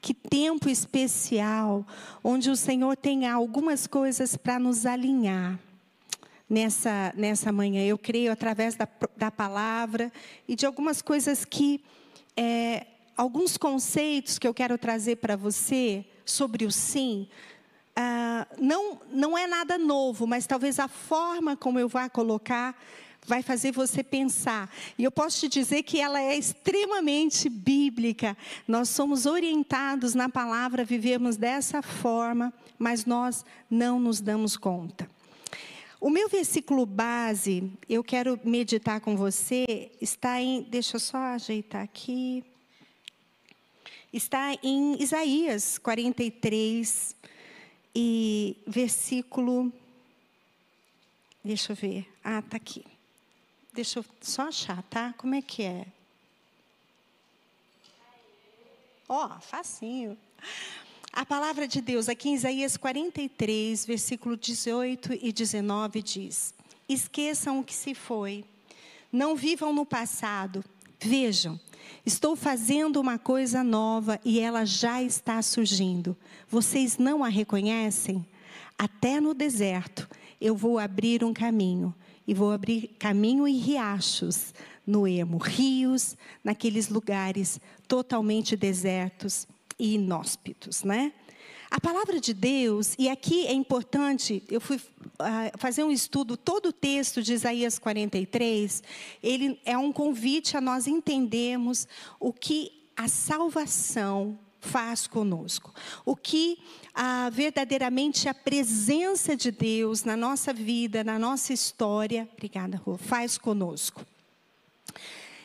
que tempo especial, onde o Senhor tem algumas coisas para nos alinhar nessa, nessa manhã. Eu creio através da, da palavra e de algumas coisas que, é, alguns conceitos que eu quero trazer para você sobre o sim. Ah, não, não é nada novo, mas talvez a forma como eu vá colocar vai fazer você pensar. E eu posso te dizer que ela é extremamente bíblica. Nós somos orientados na palavra, vivemos dessa forma, mas nós não nos damos conta. O meu versículo base, eu quero meditar com você, está em. Deixa eu só ajeitar aqui. Está em Isaías 43, e versículo. Deixa eu ver. Ah, está aqui. Deixa eu só achar, tá? Como é que é? Ó, oh, facinho. A palavra de Deus aqui em Isaías 43, versículo 18 e 19 diz: Esqueçam o que se foi, não vivam no passado. Vejam, estou fazendo uma coisa nova e ela já está surgindo. Vocês não a reconhecem? Até no deserto eu vou abrir um caminho e vou abrir caminho e riachos no emo, rios naqueles lugares totalmente desertos e inóspitos, né? A palavra de Deus, e aqui é importante, eu fui uh, fazer um estudo, todo o texto de Isaías 43, ele é um convite a nós entendermos o que a salvação faz conosco. O que ah, verdadeiramente a presença de Deus na nossa vida, na nossa história, obrigada, Rô, faz conosco.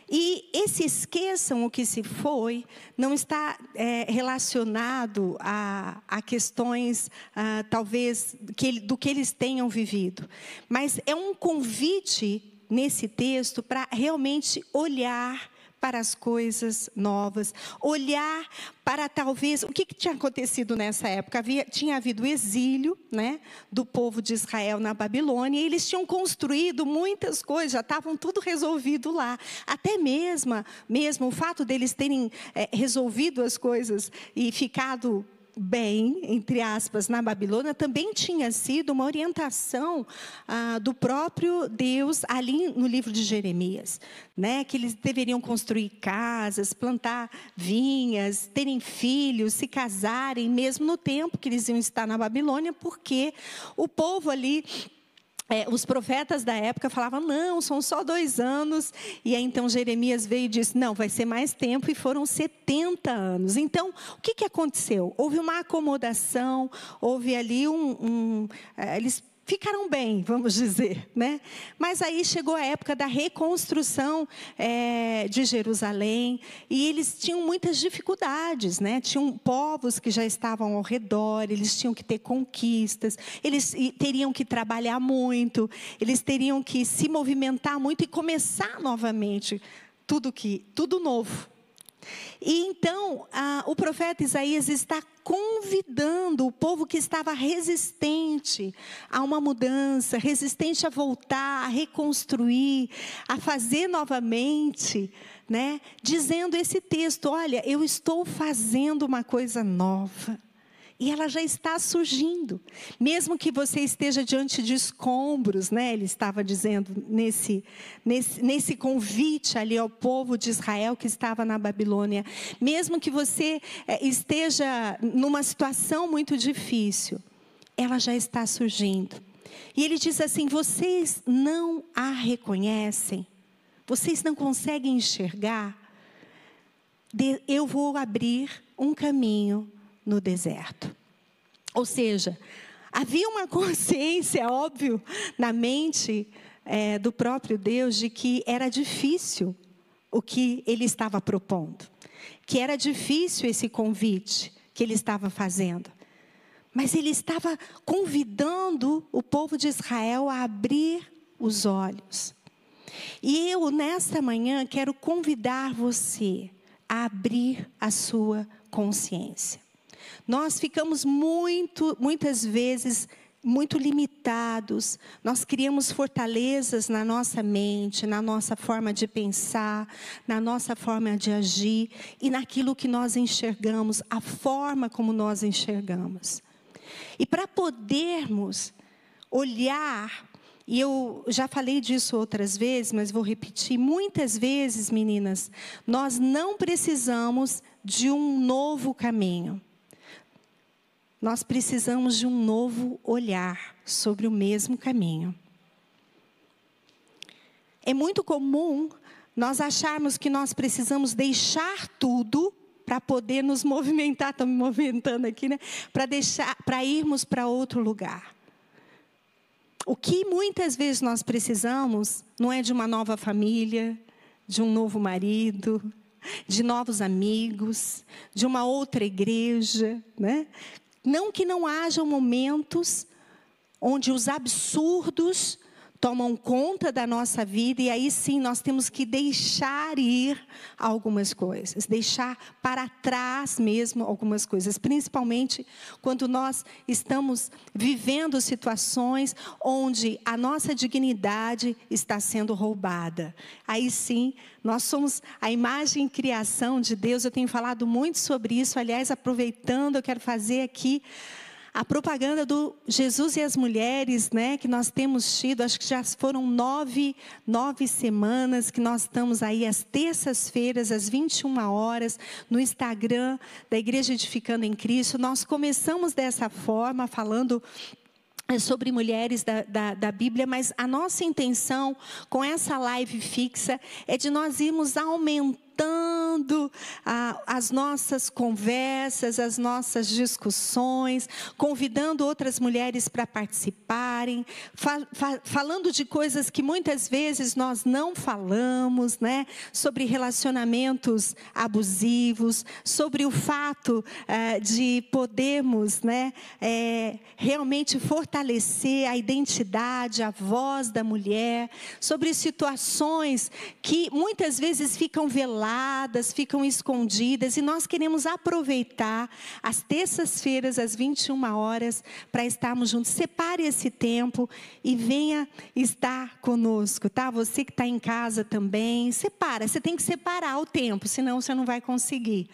E esse esqueçam o que se foi não está é, relacionado a, a questões, ah, talvez, que, do que eles tenham vivido, mas é um convite nesse texto para realmente olhar para as coisas novas, olhar para talvez o que, que tinha acontecido nessa época. Havia, tinha havido exílio né, do povo de Israel na Babilônia, e eles tinham construído muitas coisas, já estavam tudo resolvido lá. Até mesmo, mesmo o fato deles terem é, resolvido as coisas e ficado bem, entre aspas, na Babilônia, também tinha sido uma orientação ah, do próprio Deus ali no livro de Jeremias, né? Que eles deveriam construir casas, plantar vinhas, terem filhos, se casarem, mesmo no tempo que eles iam estar na Babilônia, porque o povo ali é, os profetas da época falavam, não, são só dois anos. E aí então Jeremias veio e disse, não, vai ser mais tempo, e foram 70 anos. Então, o que, que aconteceu? Houve uma acomodação, houve ali um. um é, eles ficaram bem, vamos dizer, né? Mas aí chegou a época da reconstrução é, de Jerusalém e eles tinham muitas dificuldades, né? Tinham povos que já estavam ao redor, eles tinham que ter conquistas, eles teriam que trabalhar muito, eles teriam que se movimentar muito e começar novamente tudo que, tudo novo. E então, a, o profeta Isaías está convidando o povo que estava resistente a uma mudança, resistente a voltar, a reconstruir, a fazer novamente, né? Dizendo esse texto: olha, eu estou fazendo uma coisa nova. E ela já está surgindo. Mesmo que você esteja diante de escombros, né? Ele estava dizendo nesse, nesse, nesse convite ali ao povo de Israel que estava na Babilônia. Mesmo que você é, esteja numa situação muito difícil, ela já está surgindo. E ele diz assim: vocês não a reconhecem, vocês não conseguem enxergar. Eu vou abrir um caminho no deserto. Ou seja, havia uma consciência, óbvio, na mente é, do próprio Deus de que era difícil o que ele estava propondo, que era difícil esse convite que ele estava fazendo. Mas ele estava convidando o povo de Israel a abrir os olhos. E eu, nesta manhã, quero convidar você a abrir a sua consciência. Nós ficamos muito, muitas vezes muito limitados, nós criamos fortalezas na nossa mente, na nossa forma de pensar, na nossa forma de agir e naquilo que nós enxergamos, a forma como nós enxergamos. E para podermos olhar, e eu já falei disso outras vezes, mas vou repetir, muitas vezes, meninas, nós não precisamos de um novo caminho. Nós precisamos de um novo olhar sobre o mesmo caminho. É muito comum nós acharmos que nós precisamos deixar tudo para poder nos movimentar, estamos me movimentando aqui, né? Para deixar, para irmos para outro lugar. O que muitas vezes nós precisamos não é de uma nova família, de um novo marido, de novos amigos, de uma outra igreja, né? Não que não hajam momentos onde os absurdos tomam conta da nossa vida e aí sim nós temos que deixar ir algumas coisas, deixar para trás mesmo algumas coisas, principalmente quando nós estamos vivendo situações onde a nossa dignidade está sendo roubada. Aí sim, nós somos a imagem e criação de Deus. Eu tenho falado muito sobre isso, aliás, aproveitando, eu quero fazer aqui a propaganda do Jesus e as Mulheres, né, que nós temos tido, acho que já foram nove, nove semanas que nós estamos aí às terças-feiras, às 21 horas, no Instagram da Igreja Edificando em Cristo. Nós começamos dessa forma, falando é sobre mulheres da, da, da, Bíblia, mas a nossa intenção com essa live fixa é de nós irmos aumentando aumentando ah, as nossas conversas, as nossas discussões, convidando outras mulheres para participarem, fa fa falando de coisas que muitas vezes nós não falamos, né? Sobre relacionamentos abusivos, sobre o fato eh, de podermos, né? Eh, realmente fortalecer a identidade, a voz da mulher, sobre situações que muitas vezes ficam veladas caladas, ficam escondidas, e nós queremos aproveitar as terças-feiras, às 21 horas, para estarmos juntos. Separe esse tempo e venha estar conosco, tá? Você que está em casa também, separa. Você tem que separar o tempo, senão você não vai conseguir.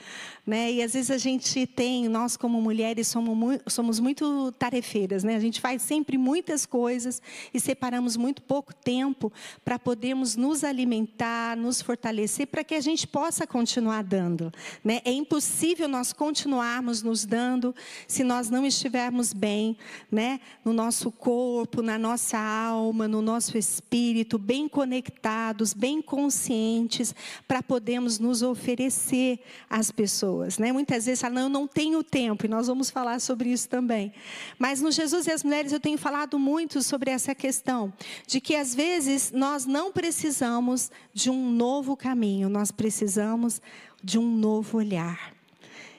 Né? E às vezes a gente tem, nós como mulheres somos muito, somos muito tarefeiras, né? A gente faz sempre muitas coisas e separamos muito pouco tempo para podermos nos alimentar, nos fortalecer, para que a gente possa continuar dando. Né? É impossível nós continuarmos nos dando se nós não estivermos bem, né? No nosso corpo, na nossa alma, no nosso espírito, bem conectados, bem conscientes, para podermos nos oferecer às pessoas, né? Muitas vezes falam, não, eu não tenho tempo, e nós vamos falar sobre isso também. Mas no Jesus e as Mulheres eu tenho falado muito sobre essa questão, de que às vezes nós não precisamos de um novo caminho, nós precisamos precisamos de um novo olhar.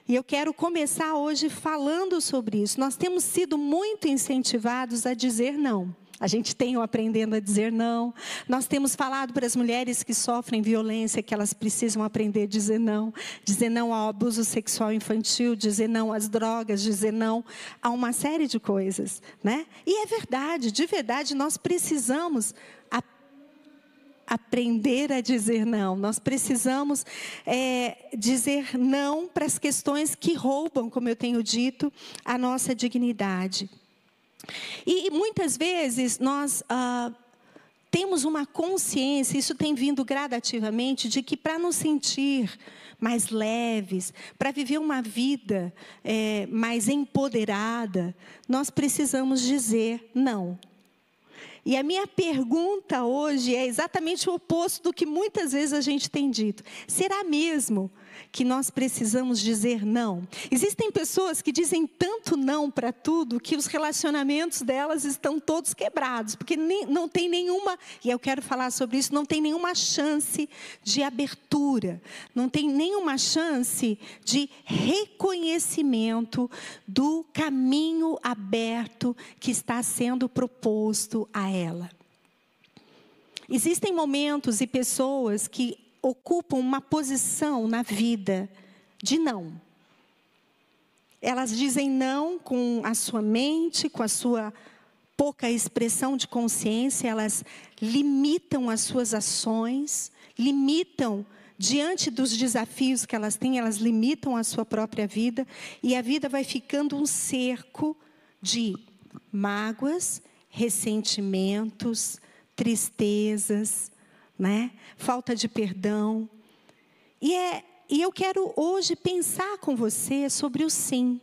E eu quero começar hoje falando sobre isso. Nós temos sido muito incentivados a dizer não. A gente tem o aprendendo a dizer não. Nós temos falado para as mulheres que sofrem violência que elas precisam aprender a dizer não. Dizer não ao abuso sexual infantil, dizer não às drogas, dizer não a uma série de coisas. Né? E é verdade, de verdade, nós precisamos aprender a dizer não. Nós precisamos é, dizer não para as questões que roubam, como eu tenho dito, a nossa dignidade. E muitas vezes nós ah, temos uma consciência, isso tem vindo gradativamente, de que para nos sentir mais leves, para viver uma vida é, mais empoderada, nós precisamos dizer não. E a minha pergunta hoje é exatamente o oposto do que muitas vezes a gente tem dito. Será mesmo que nós precisamos dizer não. Existem pessoas que dizem tanto não para tudo que os relacionamentos delas estão todos quebrados, porque nem, não tem nenhuma, e eu quero falar sobre isso, não tem nenhuma chance de abertura, não tem nenhuma chance de reconhecimento do caminho aberto que está sendo proposto a ela. Existem momentos e pessoas que ocupam uma posição na vida de não. Elas dizem não com a sua mente, com a sua pouca expressão de consciência, elas limitam as suas ações, limitam diante dos desafios que elas têm, elas limitam a sua própria vida e a vida vai ficando um cerco de mágoas, ressentimentos, tristezas, né? Falta de perdão. E é e eu quero hoje pensar com você sobre o sim.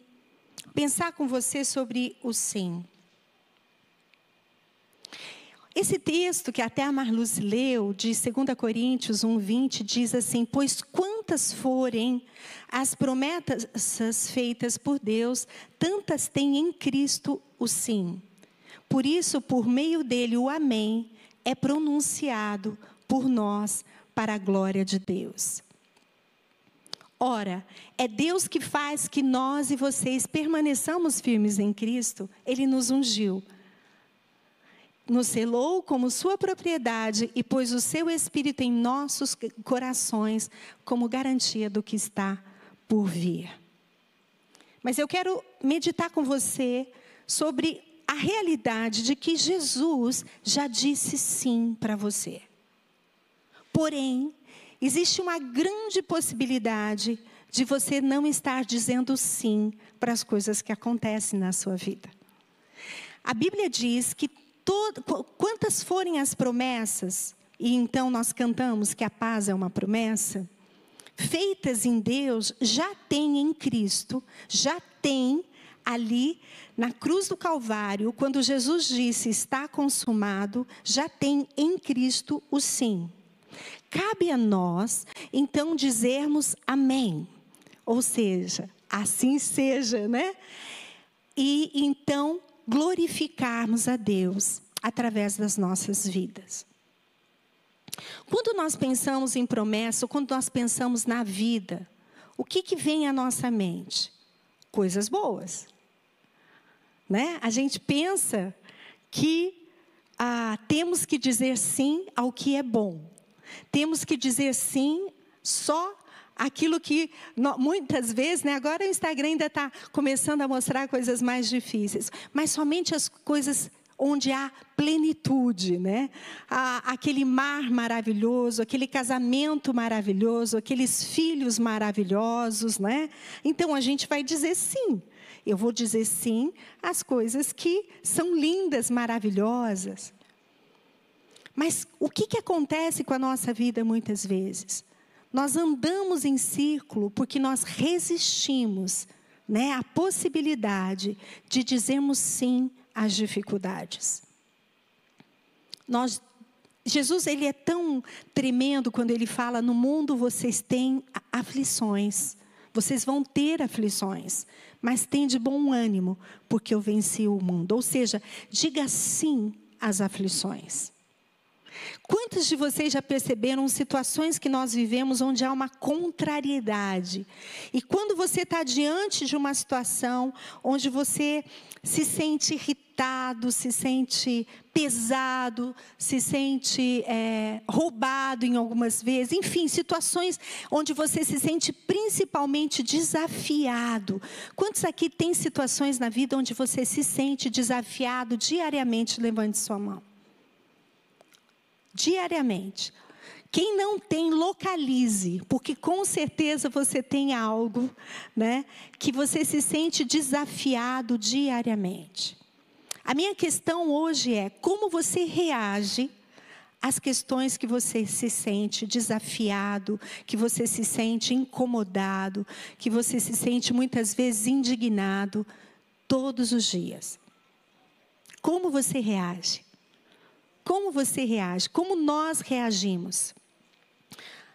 Pensar com você sobre o sim. Esse texto que até a Marluz leu, de 2 Coríntios 1, 20, diz assim: Pois quantas forem as promessas feitas por Deus, tantas tem em Cristo o sim. Por isso, por meio dele, o Amém é pronunciado por nós para a glória de Deus. Ora, é Deus que faz que nós e vocês permaneçamos firmes em Cristo. Ele nos ungiu, nos selou como sua propriedade e pôs o seu Espírito em nossos corações como garantia do que está por vir. Mas eu quero meditar com você sobre a realidade de que Jesus já disse sim para você. Porém, existe uma grande possibilidade de você não estar dizendo sim para as coisas que acontecem na sua vida. A Bíblia diz que todo, quantas forem as promessas, e então nós cantamos que a paz é uma promessa, feitas em Deus, já tem em Cristo, já tem ali na cruz do Calvário, quando Jesus disse está consumado, já tem em Cristo o sim. Cabe a nós, então, dizermos amém. Ou seja, assim seja, né? E então glorificarmos a Deus através das nossas vidas. Quando nós pensamos em promessa, quando nós pensamos na vida, o que, que vem à nossa mente? Coisas boas. Né? A gente pensa que ah, temos que dizer sim ao que é bom. Temos que dizer sim só aquilo que muitas vezes, né, agora o Instagram ainda está começando a mostrar coisas mais difíceis, mas somente as coisas onde há plenitude, né? aquele mar maravilhoso, aquele casamento maravilhoso, aqueles filhos maravilhosos, né? Então a gente vai dizer sim. Eu vou dizer sim às coisas que são lindas, maravilhosas. Mas o que, que acontece com a nossa vida muitas vezes? Nós andamos em círculo porque nós resistimos né, à possibilidade de dizermos sim às dificuldades. Nós, Jesus ele é tão tremendo quando ele fala: no mundo vocês têm aflições, vocês vão ter aflições, mas tem de bom ânimo, porque eu venci o mundo. Ou seja, diga sim às aflições. Quantos de vocês já perceberam situações que nós vivemos onde há uma contrariedade? E quando você está diante de uma situação onde você se sente irritado, se sente pesado, se sente é, roubado em algumas vezes, enfim, situações onde você se sente principalmente desafiado. Quantos aqui têm situações na vida onde você se sente desafiado diariamente? Levante sua mão diariamente. Quem não tem, localize, porque com certeza você tem algo, né, que você se sente desafiado diariamente. A minha questão hoje é como você reage às questões que você se sente desafiado, que você se sente incomodado, que você se sente muitas vezes indignado todos os dias. Como você reage? Como você reage? Como nós reagimos?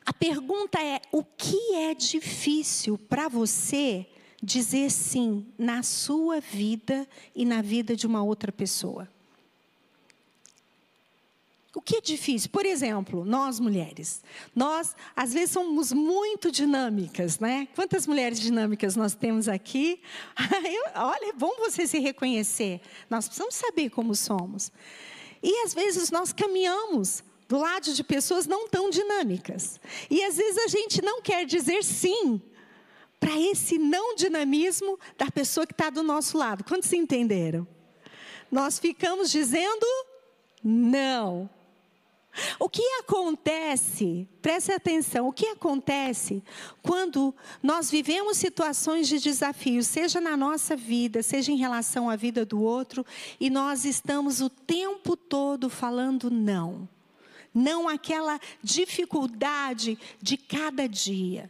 A pergunta é: o que é difícil para você dizer sim na sua vida e na vida de uma outra pessoa? O que é difícil? Por exemplo, nós mulheres, nós às vezes somos muito dinâmicas, né? Quantas mulheres dinâmicas nós temos aqui? Olha, é bom você se reconhecer. Nós precisamos saber como somos. E às vezes nós caminhamos do lado de pessoas não tão dinâmicas. E às vezes a gente não quer dizer sim para esse não dinamismo da pessoa que está do nosso lado. Quantos entenderam? nós ficamos dizendo não. O que acontece, preste atenção, o que acontece quando nós vivemos situações de desafio, seja na nossa vida, seja em relação à vida do outro, e nós estamos o tempo todo falando não. Não aquela dificuldade de cada dia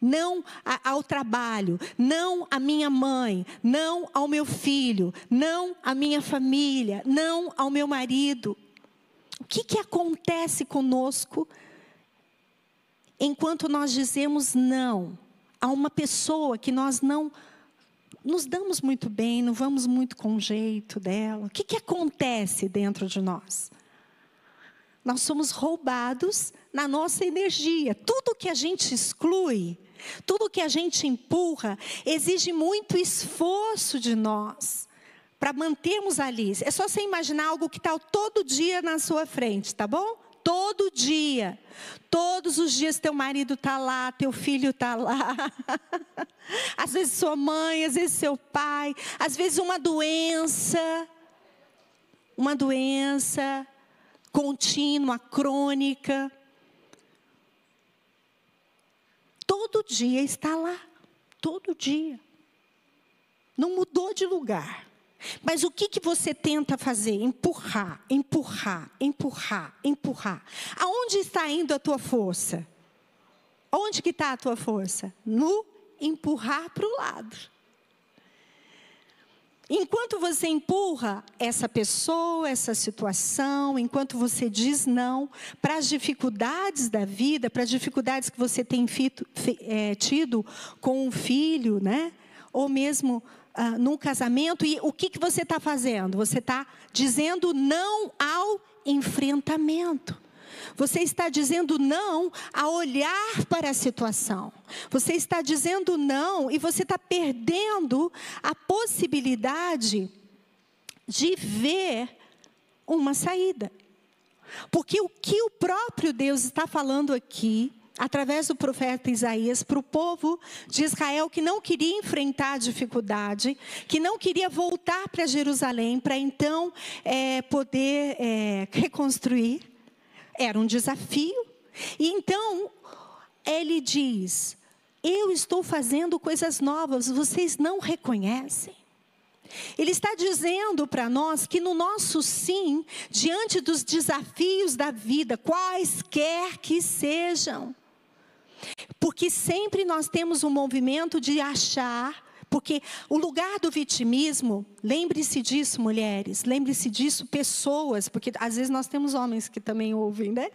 não ao trabalho, não à minha mãe, não ao meu filho, não à minha família, não ao meu marido. O que, que acontece conosco enquanto nós dizemos não a uma pessoa que nós não nos damos muito bem, não vamos muito com o jeito dela? O que, que acontece dentro de nós? Nós somos roubados na nossa energia. Tudo que a gente exclui, tudo que a gente empurra, exige muito esforço de nós para mantermos ali. É só você imaginar algo que está todo dia na sua frente, tá bom? Todo dia. Todos os dias teu marido está lá, teu filho está lá. às vezes sua mãe, às vezes seu pai, às vezes uma doença. Uma doença contínua, crônica. Todo dia está lá, todo dia. Não mudou de lugar. Mas o que, que você tenta fazer? Empurrar, empurrar, empurrar, empurrar. Aonde está indo a tua força? Onde que está a tua força? No empurrar para o lado. Enquanto você empurra essa pessoa, essa situação, enquanto você diz não para as dificuldades da vida, para as dificuldades que você tem fito, é, tido com um filho, né? Ou mesmo ah, num casamento, e o que, que você está fazendo? Você está dizendo não ao enfrentamento. Você está dizendo não a olhar para a situação. Você está dizendo não e você está perdendo a possibilidade de ver uma saída. Porque o que o próprio Deus está falando aqui, através do profeta Isaías, para o povo de Israel que não queria enfrentar dificuldade, que não queria voltar para Jerusalém para então é, poder é, reconstruir, era um desafio. E então, ele diz: Eu estou fazendo coisas novas, vocês não reconhecem. Ele está dizendo para nós que no nosso sim, diante dos desafios da vida, quaisquer que sejam, porque sempre nós temos um movimento de achar porque o lugar do vitimismo, lembre-se disso, mulheres, lembre-se disso, pessoas, porque às vezes nós temos homens que também ouvem, né?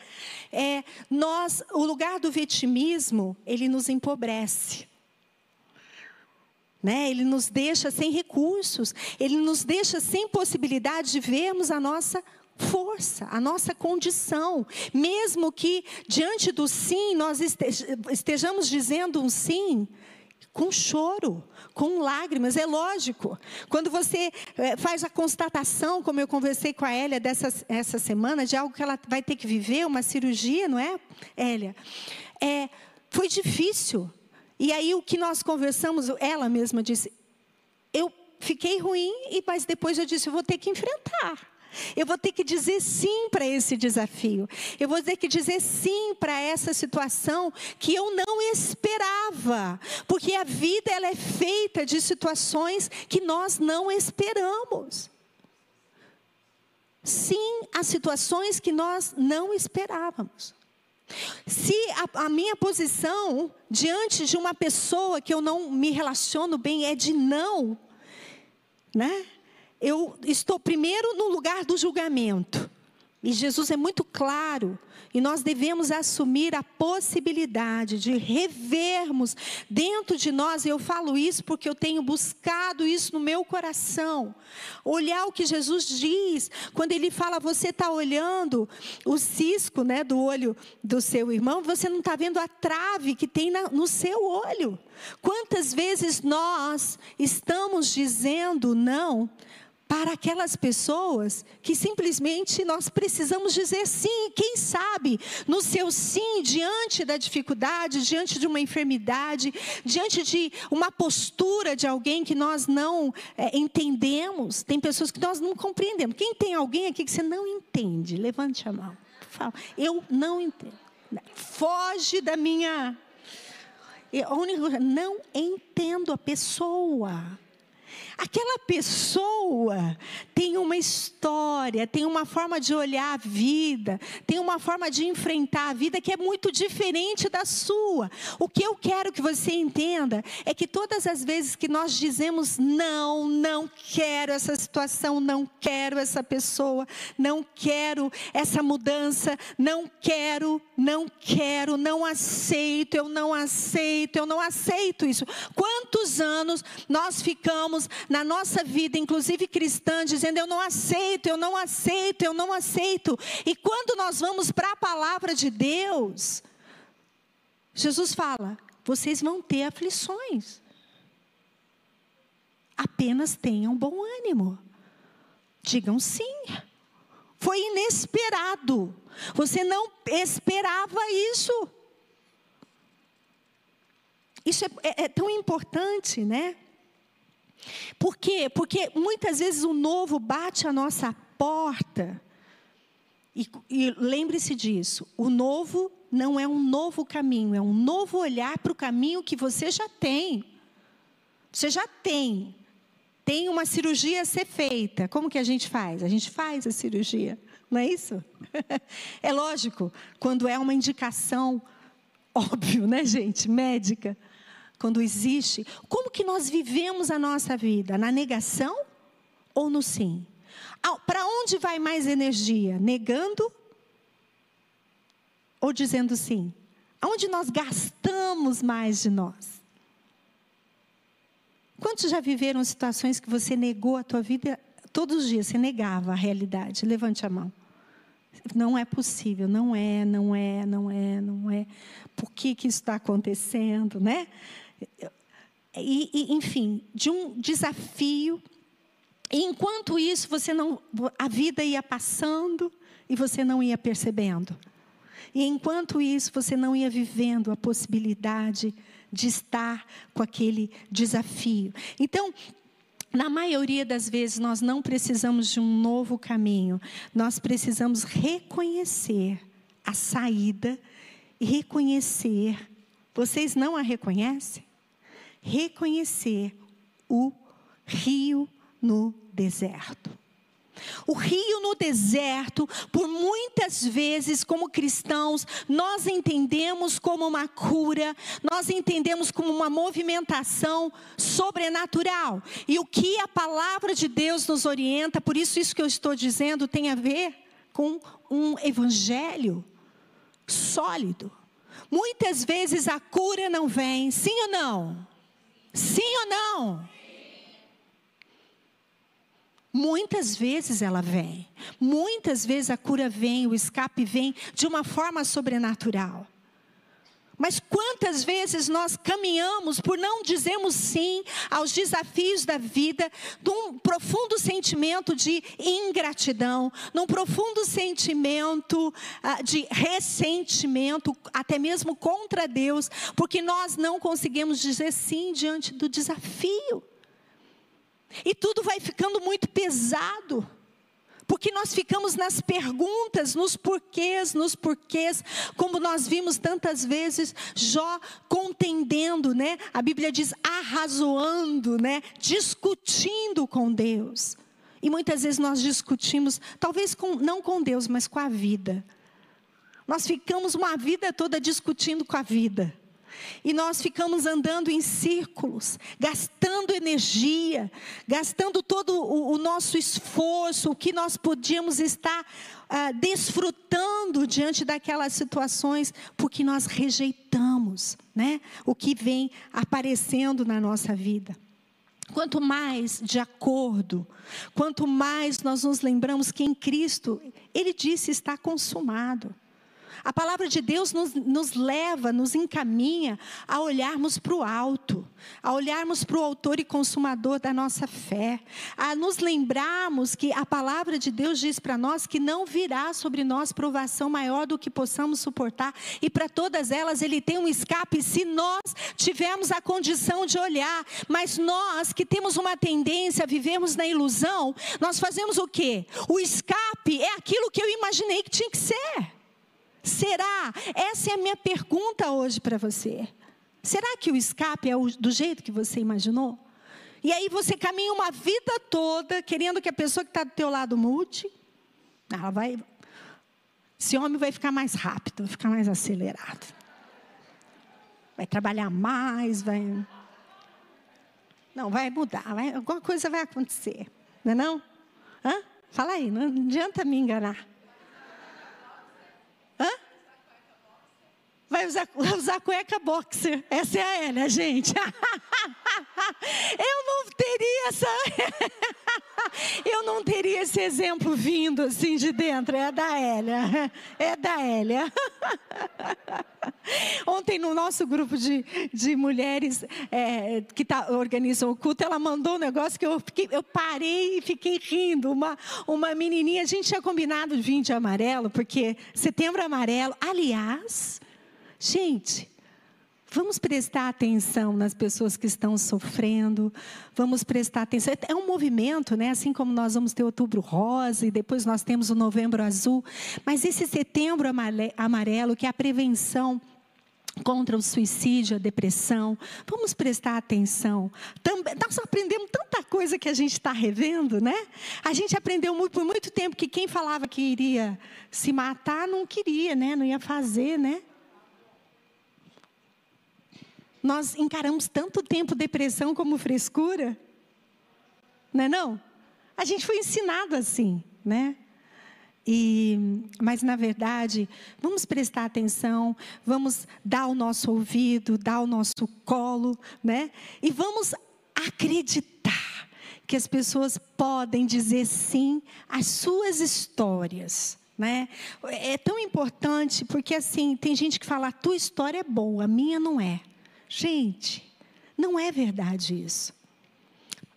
É, nós, o lugar do vitimismo, ele nos empobrece. Né? Ele nos deixa sem recursos, ele nos deixa sem possibilidade de vermos a nossa força, a nossa condição. Mesmo que diante do sim nós estejamos dizendo um sim, com choro, com lágrimas, é lógico. Quando você é, faz a constatação, como eu conversei com a Hélia dessa essa semana, de algo que ela vai ter que viver, uma cirurgia, não é, Hélia? É, foi difícil. E aí o que nós conversamos, ela mesma disse, eu fiquei ruim, mas depois eu disse, eu vou ter que enfrentar. Eu vou ter que dizer sim para esse desafio. Eu vou ter que dizer sim para essa situação que eu não esperava, porque a vida ela é feita de situações que nós não esperamos. Sim, há situações que nós não esperávamos. Se a, a, minha posição diante de uma pessoa que eu não me relaciono bem é de não, né? Eu estou primeiro no lugar do julgamento. E Jesus é muito claro, e nós devemos assumir a possibilidade de revermos dentro de nós, e eu falo isso porque eu tenho buscado isso no meu coração. Olhar o que Jesus diz, quando ele fala, você está olhando o cisco né, do olho do seu irmão, você não está vendo a trave que tem na, no seu olho. Quantas vezes nós estamos dizendo não? Para aquelas pessoas que simplesmente nós precisamos dizer sim. Quem sabe no seu sim, diante da dificuldade, diante de uma enfermidade, diante de uma postura de alguém que nós não é, entendemos. Tem pessoas que nós não compreendemos. Quem tem alguém aqui que você não entende? Levante a mão. Fala, eu não entendo. Foge da minha. Eu não entendo a pessoa. Aquela pessoa tem uma história, tem uma forma de olhar a vida, tem uma forma de enfrentar a vida que é muito diferente da sua. O que eu quero que você entenda é que todas as vezes que nós dizemos não, não quero essa situação, não quero essa pessoa, não quero essa mudança, não quero, não quero, não aceito, eu não aceito, eu não aceito isso. Quantos anos nós ficamos na nossa vida, inclusive cristã, dizendo: Eu não aceito, eu não aceito, eu não aceito. E quando nós vamos para a palavra de Deus, Jesus fala: Vocês vão ter aflições. Apenas tenham bom ânimo. Digam sim. Foi inesperado. Você não esperava isso. Isso é, é, é, tão importante, né? Por quê? Porque muitas vezes o novo bate a nossa porta. E, e lembre-se disso: o novo não é um novo caminho, é um novo olhar para o caminho que você já tem. Você já tem. Tem uma cirurgia a ser feita. Como que a gente faz? A gente faz a cirurgia, não é isso? é lógico, quando é uma indicação, óbvio, né, gente, médica quando existe, como que nós vivemos a nossa vida? Na negação ou no sim? Para onde vai mais energia? Negando ou dizendo sim? Aonde nós gastamos mais de nós? Quantos já viveram situações que você negou a tua vida todos os dias? Você negava a realidade? Levante a mão. Não é possível, não é, não é, não é, não é. Por que, que isso está acontecendo, né? E, e, enfim, de um desafio. E enquanto isso, você não, a vida ia passando e você não ia percebendo. E enquanto isso, você não ia vivendo a possibilidade de estar com aquele desafio. Então, na maioria das vezes, nós não precisamos de um novo caminho, nós precisamos reconhecer a saída e reconhecer. Vocês não a reconhecem? Reconhecer o rio no deserto. O rio no deserto, por muitas vezes, como cristãos, nós entendemos como uma cura, nós entendemos como uma movimentação sobrenatural. E o que a palavra de Deus nos orienta, por isso, isso que eu estou dizendo tem a ver com um evangelho sólido. Muitas vezes a cura não vem, sim ou não? Sim ou não? Muitas vezes ela vem, muitas vezes a cura vem, o escape vem de uma forma sobrenatural. Mas quantas vezes nós caminhamos por não dizermos sim aos desafios da vida, num profundo sentimento de ingratidão, num profundo sentimento uh, de ressentimento, até mesmo contra Deus, porque nós não conseguimos dizer sim diante do desafio. E tudo vai ficando muito pesado. Porque nós ficamos nas perguntas, nos porquês, nos porquês, como nós vimos tantas vezes Jó contendendo, né? A Bíblia diz arrazoando, né? Discutindo com Deus. E muitas vezes nós discutimos, talvez com, não com Deus, mas com a vida. Nós ficamos uma vida toda discutindo com a vida. E nós ficamos andando em círculos, gastando energia, gastando todo o, o nosso esforço, o que nós podíamos estar ah, desfrutando diante daquelas situações, porque nós rejeitamos né, o que vem aparecendo na nossa vida. Quanto mais de acordo, quanto mais nós nos lembramos que em Cristo, Ele disse está consumado. A palavra de Deus nos, nos leva, nos encaminha a olharmos para o alto, a olharmos para o autor e consumador da nossa fé, a nos lembrarmos que a palavra de Deus diz para nós que não virá sobre nós provação maior do que possamos suportar, e para todas elas Ele tem um escape se nós tivermos a condição de olhar, mas nós que temos uma tendência a vivermos na ilusão, nós fazemos o quê? O escape é aquilo que eu imaginei que tinha que ser. Será? Essa é a minha pergunta hoje para você. Será que o escape é do jeito que você imaginou? E aí você caminha uma vida toda querendo que a pessoa que está do teu lado mude. Ela vai. Esse homem vai ficar mais rápido, vai ficar mais acelerado. Vai trabalhar mais, vai. Não, vai mudar, vai, alguma coisa vai acontecer. Não é não? Hã? Fala aí, não adianta me enganar. Vai usar, usar cueca boxer. Essa é a Elia, gente. Eu não teria essa. Eu não teria esse exemplo vindo assim de dentro. É da Hélia. É da Hélia. Ontem, no nosso grupo de, de mulheres é, que tá, organizam o culto, ela mandou um negócio que eu, fiquei, eu parei e fiquei rindo. Uma, uma menininha, a gente tinha combinado vir de amarelo, porque setembro amarelo. Aliás, gente, Vamos prestar atenção nas pessoas que estão sofrendo, vamos prestar atenção. É um movimento, né? assim como nós vamos ter outubro rosa e depois nós temos o novembro azul. Mas esse setembro amarelo, que é a prevenção contra o suicídio, a depressão. Vamos prestar atenção. Também, nós aprendemos tanta coisa que a gente está revendo, né? A gente aprendeu muito, por muito tempo que quem falava que iria se matar não queria, né? Não ia fazer, né? Nós encaramos tanto tempo depressão como frescura. Não é não? A gente foi ensinado assim, né? E, mas na verdade, vamos prestar atenção, vamos dar o nosso ouvido, dar o nosso colo, né? E vamos acreditar que as pessoas podem dizer sim às suas histórias. Né? É tão importante porque assim tem gente que fala a tua história é boa, a minha não é. Gente, não é verdade isso.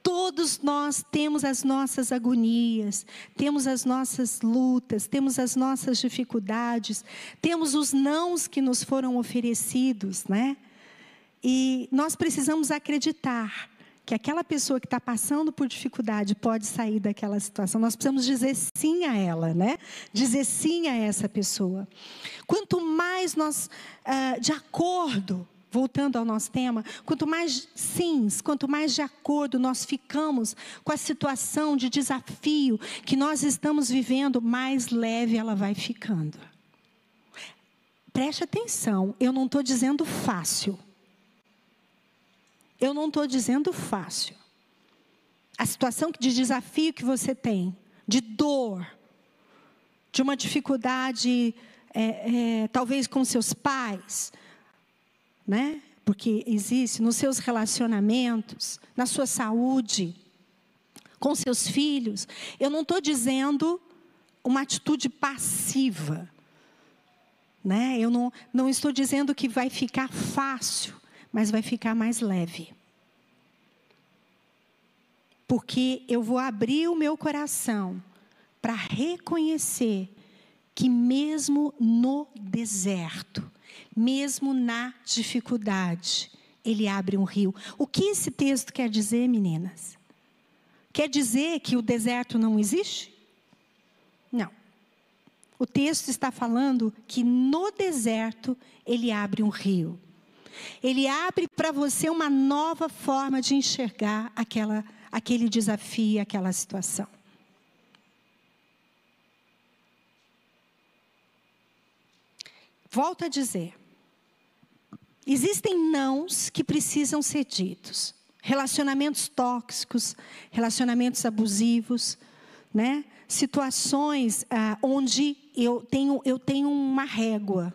Todos nós temos as nossas agonias, temos as nossas lutas, temos as nossas dificuldades, temos os nãos que nos foram oferecidos, né? E nós precisamos acreditar que aquela pessoa que está passando por dificuldade pode sair daquela situação. Nós precisamos dizer sim a ela, né? Dizer sim a essa pessoa. Quanto mais nós, uh, de acordo voltando ao nosso tema, quanto mais sims, quanto mais de acordo nós ficamos com a situação de desafio que nós estamos vivendo, mais leve ela vai ficando. Preste atenção, eu não estou dizendo fácil. Eu não estou dizendo fácil. A situação de desafio que você tem, de dor, de uma dificuldade, é, é, talvez com seus pais, né? Porque existe nos seus relacionamentos, na sua saúde, com seus filhos. Eu não estou dizendo uma atitude passiva. Né? Eu não, não estou dizendo que vai ficar fácil, mas vai ficar mais leve. Porque eu vou abrir o meu coração para reconhecer que, mesmo no deserto, mesmo na dificuldade, ele abre um rio. O que esse texto quer dizer, meninas? Quer dizer que o deserto não existe? Não. O texto está falando que no deserto ele abre um rio. Ele abre para você uma nova forma de enxergar aquela, aquele desafio, aquela situação. Volto a dizer, Existem nãos que precisam ser ditos. Relacionamentos tóxicos, relacionamentos abusivos, né? situações ah, onde eu tenho, eu tenho uma régua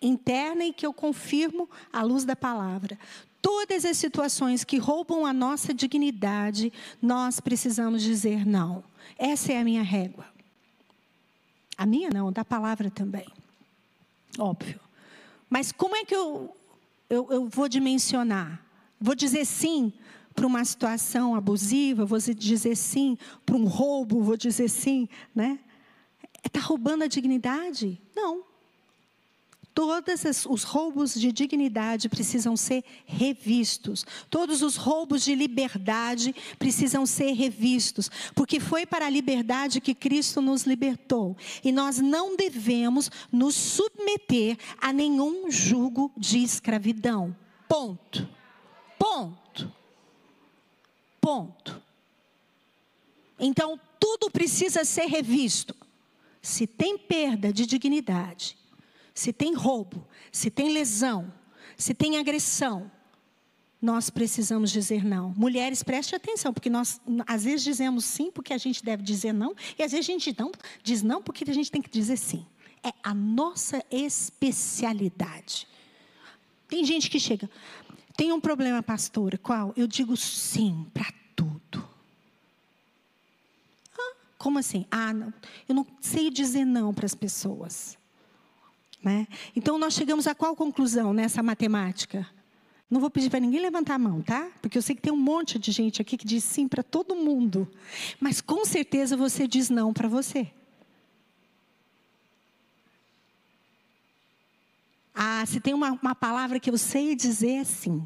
interna e que eu confirmo à luz da palavra. Todas as situações que roubam a nossa dignidade, nós precisamos dizer não. Essa é a minha régua. A minha não, da palavra também. Óbvio. Mas como é que eu, eu, eu vou dimensionar? Vou dizer sim para uma situação abusiva, vou dizer sim para um roubo, vou dizer sim, né? Está roubando a dignidade? Não. Todos os roubos de dignidade precisam ser revistos. Todos os roubos de liberdade precisam ser revistos. Porque foi para a liberdade que Cristo nos libertou. E nós não devemos nos submeter a nenhum jugo de escravidão. Ponto. Ponto. Ponto. Então, tudo precisa ser revisto. Se tem perda de dignidade, se tem roubo, se tem lesão, se tem agressão, nós precisamos dizer não. Mulheres, preste atenção, porque nós às vezes dizemos sim porque a gente deve dizer não, e às vezes a gente não diz não porque a gente tem que dizer sim. É a nossa especialidade. Tem gente que chega, tem um problema, pastora, qual? Eu digo sim para tudo. Ah, como assim? Ah, não, eu não sei dizer não para as pessoas. Né? Então, nós chegamos a qual conclusão nessa matemática? Não vou pedir para ninguém levantar a mão, tá? Porque eu sei que tem um monte de gente aqui que diz sim para todo mundo. Mas com certeza você diz não para você. Ah, se tem uma, uma palavra que eu sei dizer é sim.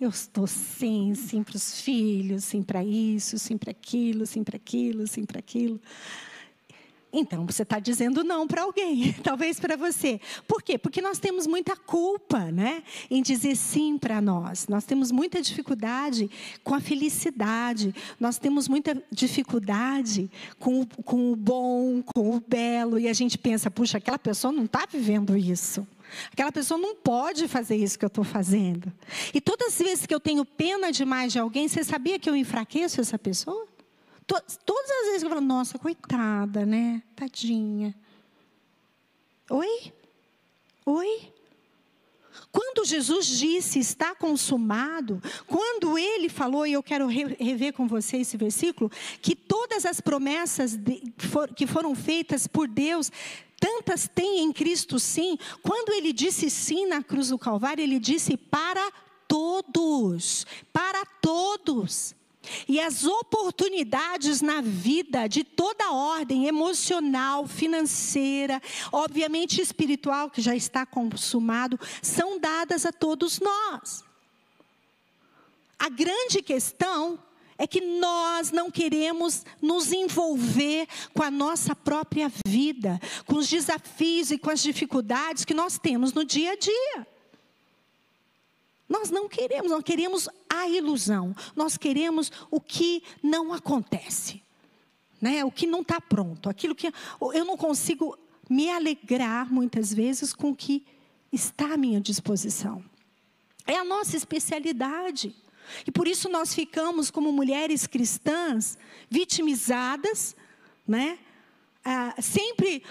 Eu estou sim, sim para os filhos, sim para isso, sim para aquilo, sim para aquilo, sim para aquilo. Então, você está dizendo não para alguém, talvez para você. Por quê? Porque nós temos muita culpa né, em dizer sim para nós. Nós temos muita dificuldade com a felicidade. Nós temos muita dificuldade com, com o bom, com o belo. E a gente pensa, puxa, aquela pessoa não está vivendo isso. Aquela pessoa não pode fazer isso que eu estou fazendo. E todas as vezes que eu tenho pena demais de alguém, você sabia que eu enfraqueço essa pessoa? Todas as vezes que eu falo, nossa, coitada, né? Tadinha. Oi? Oi? Quando Jesus disse está consumado, quando ele falou, e eu quero rever com você esse versículo, que todas as promessas que foram feitas por Deus, tantas tem em Cristo sim, quando ele disse sim na cruz do Calvário, ele disse para todos, para todos. E as oportunidades na vida de toda ordem, emocional, financeira, obviamente espiritual, que já está consumado, são dadas a todos nós. A grande questão é que nós não queremos nos envolver com a nossa própria vida, com os desafios e com as dificuldades que nós temos no dia a dia. Nós não queremos, nós queremos a ilusão. Nós queremos o que não acontece. Né? O que não está pronto. Aquilo que eu não consigo me alegrar muitas vezes com o que está à minha disposição. É a nossa especialidade. E por isso nós ficamos como mulheres cristãs vitimizadas, né? Ah, sempre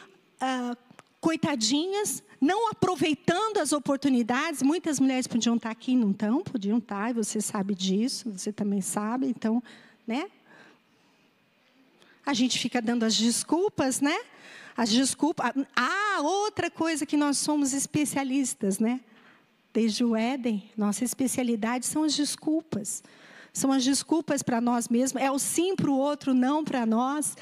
ah, coitadinhas, não aproveitando as oportunidades. Muitas mulheres podiam estar aqui, não estão? Podiam estar, e você sabe disso, você também sabe, então, né? A gente fica dando as desculpas, né? As desculpas. Ah, outra coisa que nós somos especialistas, né? Desde o Éden, nossa especialidade são as desculpas. São as desculpas para nós mesmos. É o sim para o outro, não para nós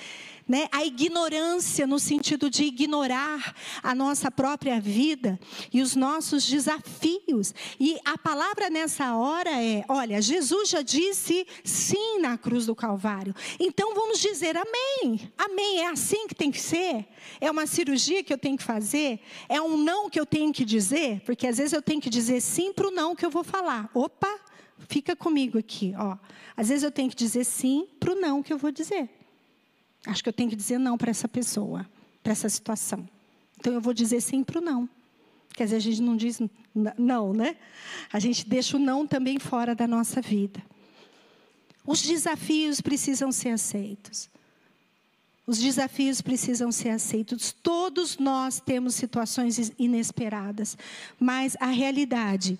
né? a ignorância no sentido de ignorar a nossa própria vida e os nossos desafios. E a palavra nessa hora é: olha, Jesus já disse sim na cruz do Calvário, então vamos dizer amém. Amém, é assim que tem que ser? É uma cirurgia que eu tenho que fazer? É um não que eu tenho que dizer? Porque às vezes eu tenho que dizer sim para o não que eu vou falar. Opa, fica comigo aqui, ó. Às vezes eu tenho que dizer sim para o não que eu vou dizer. Acho que eu tenho que dizer não para essa pessoa, para essa situação. Então eu vou dizer sim para o não. Quer dizer, a gente não diz não, né? A gente deixa o não também fora da nossa vida. Os desafios precisam ser aceitos. Os desafios precisam ser aceitos. Todos nós temos situações inesperadas, mas a realidade,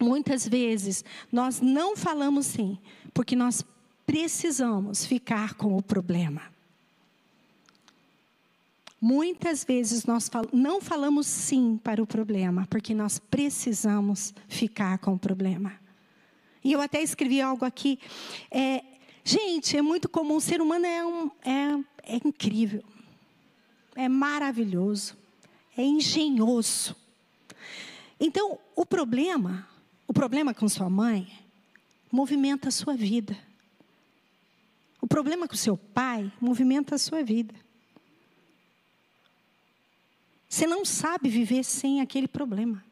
muitas vezes, nós não falamos sim, porque nós precisamos ficar com o problema. Muitas vezes nós não falamos sim para o problema, porque nós precisamos ficar com o problema. E eu até escrevi algo aqui. É, gente, é muito comum, o ser humano é, um, é, é incrível, é maravilhoso, é engenhoso. Então, o problema, o problema com sua mãe, movimenta a sua vida. O problema com seu pai movimenta a sua vida. Você não sabe viver sem aquele problema.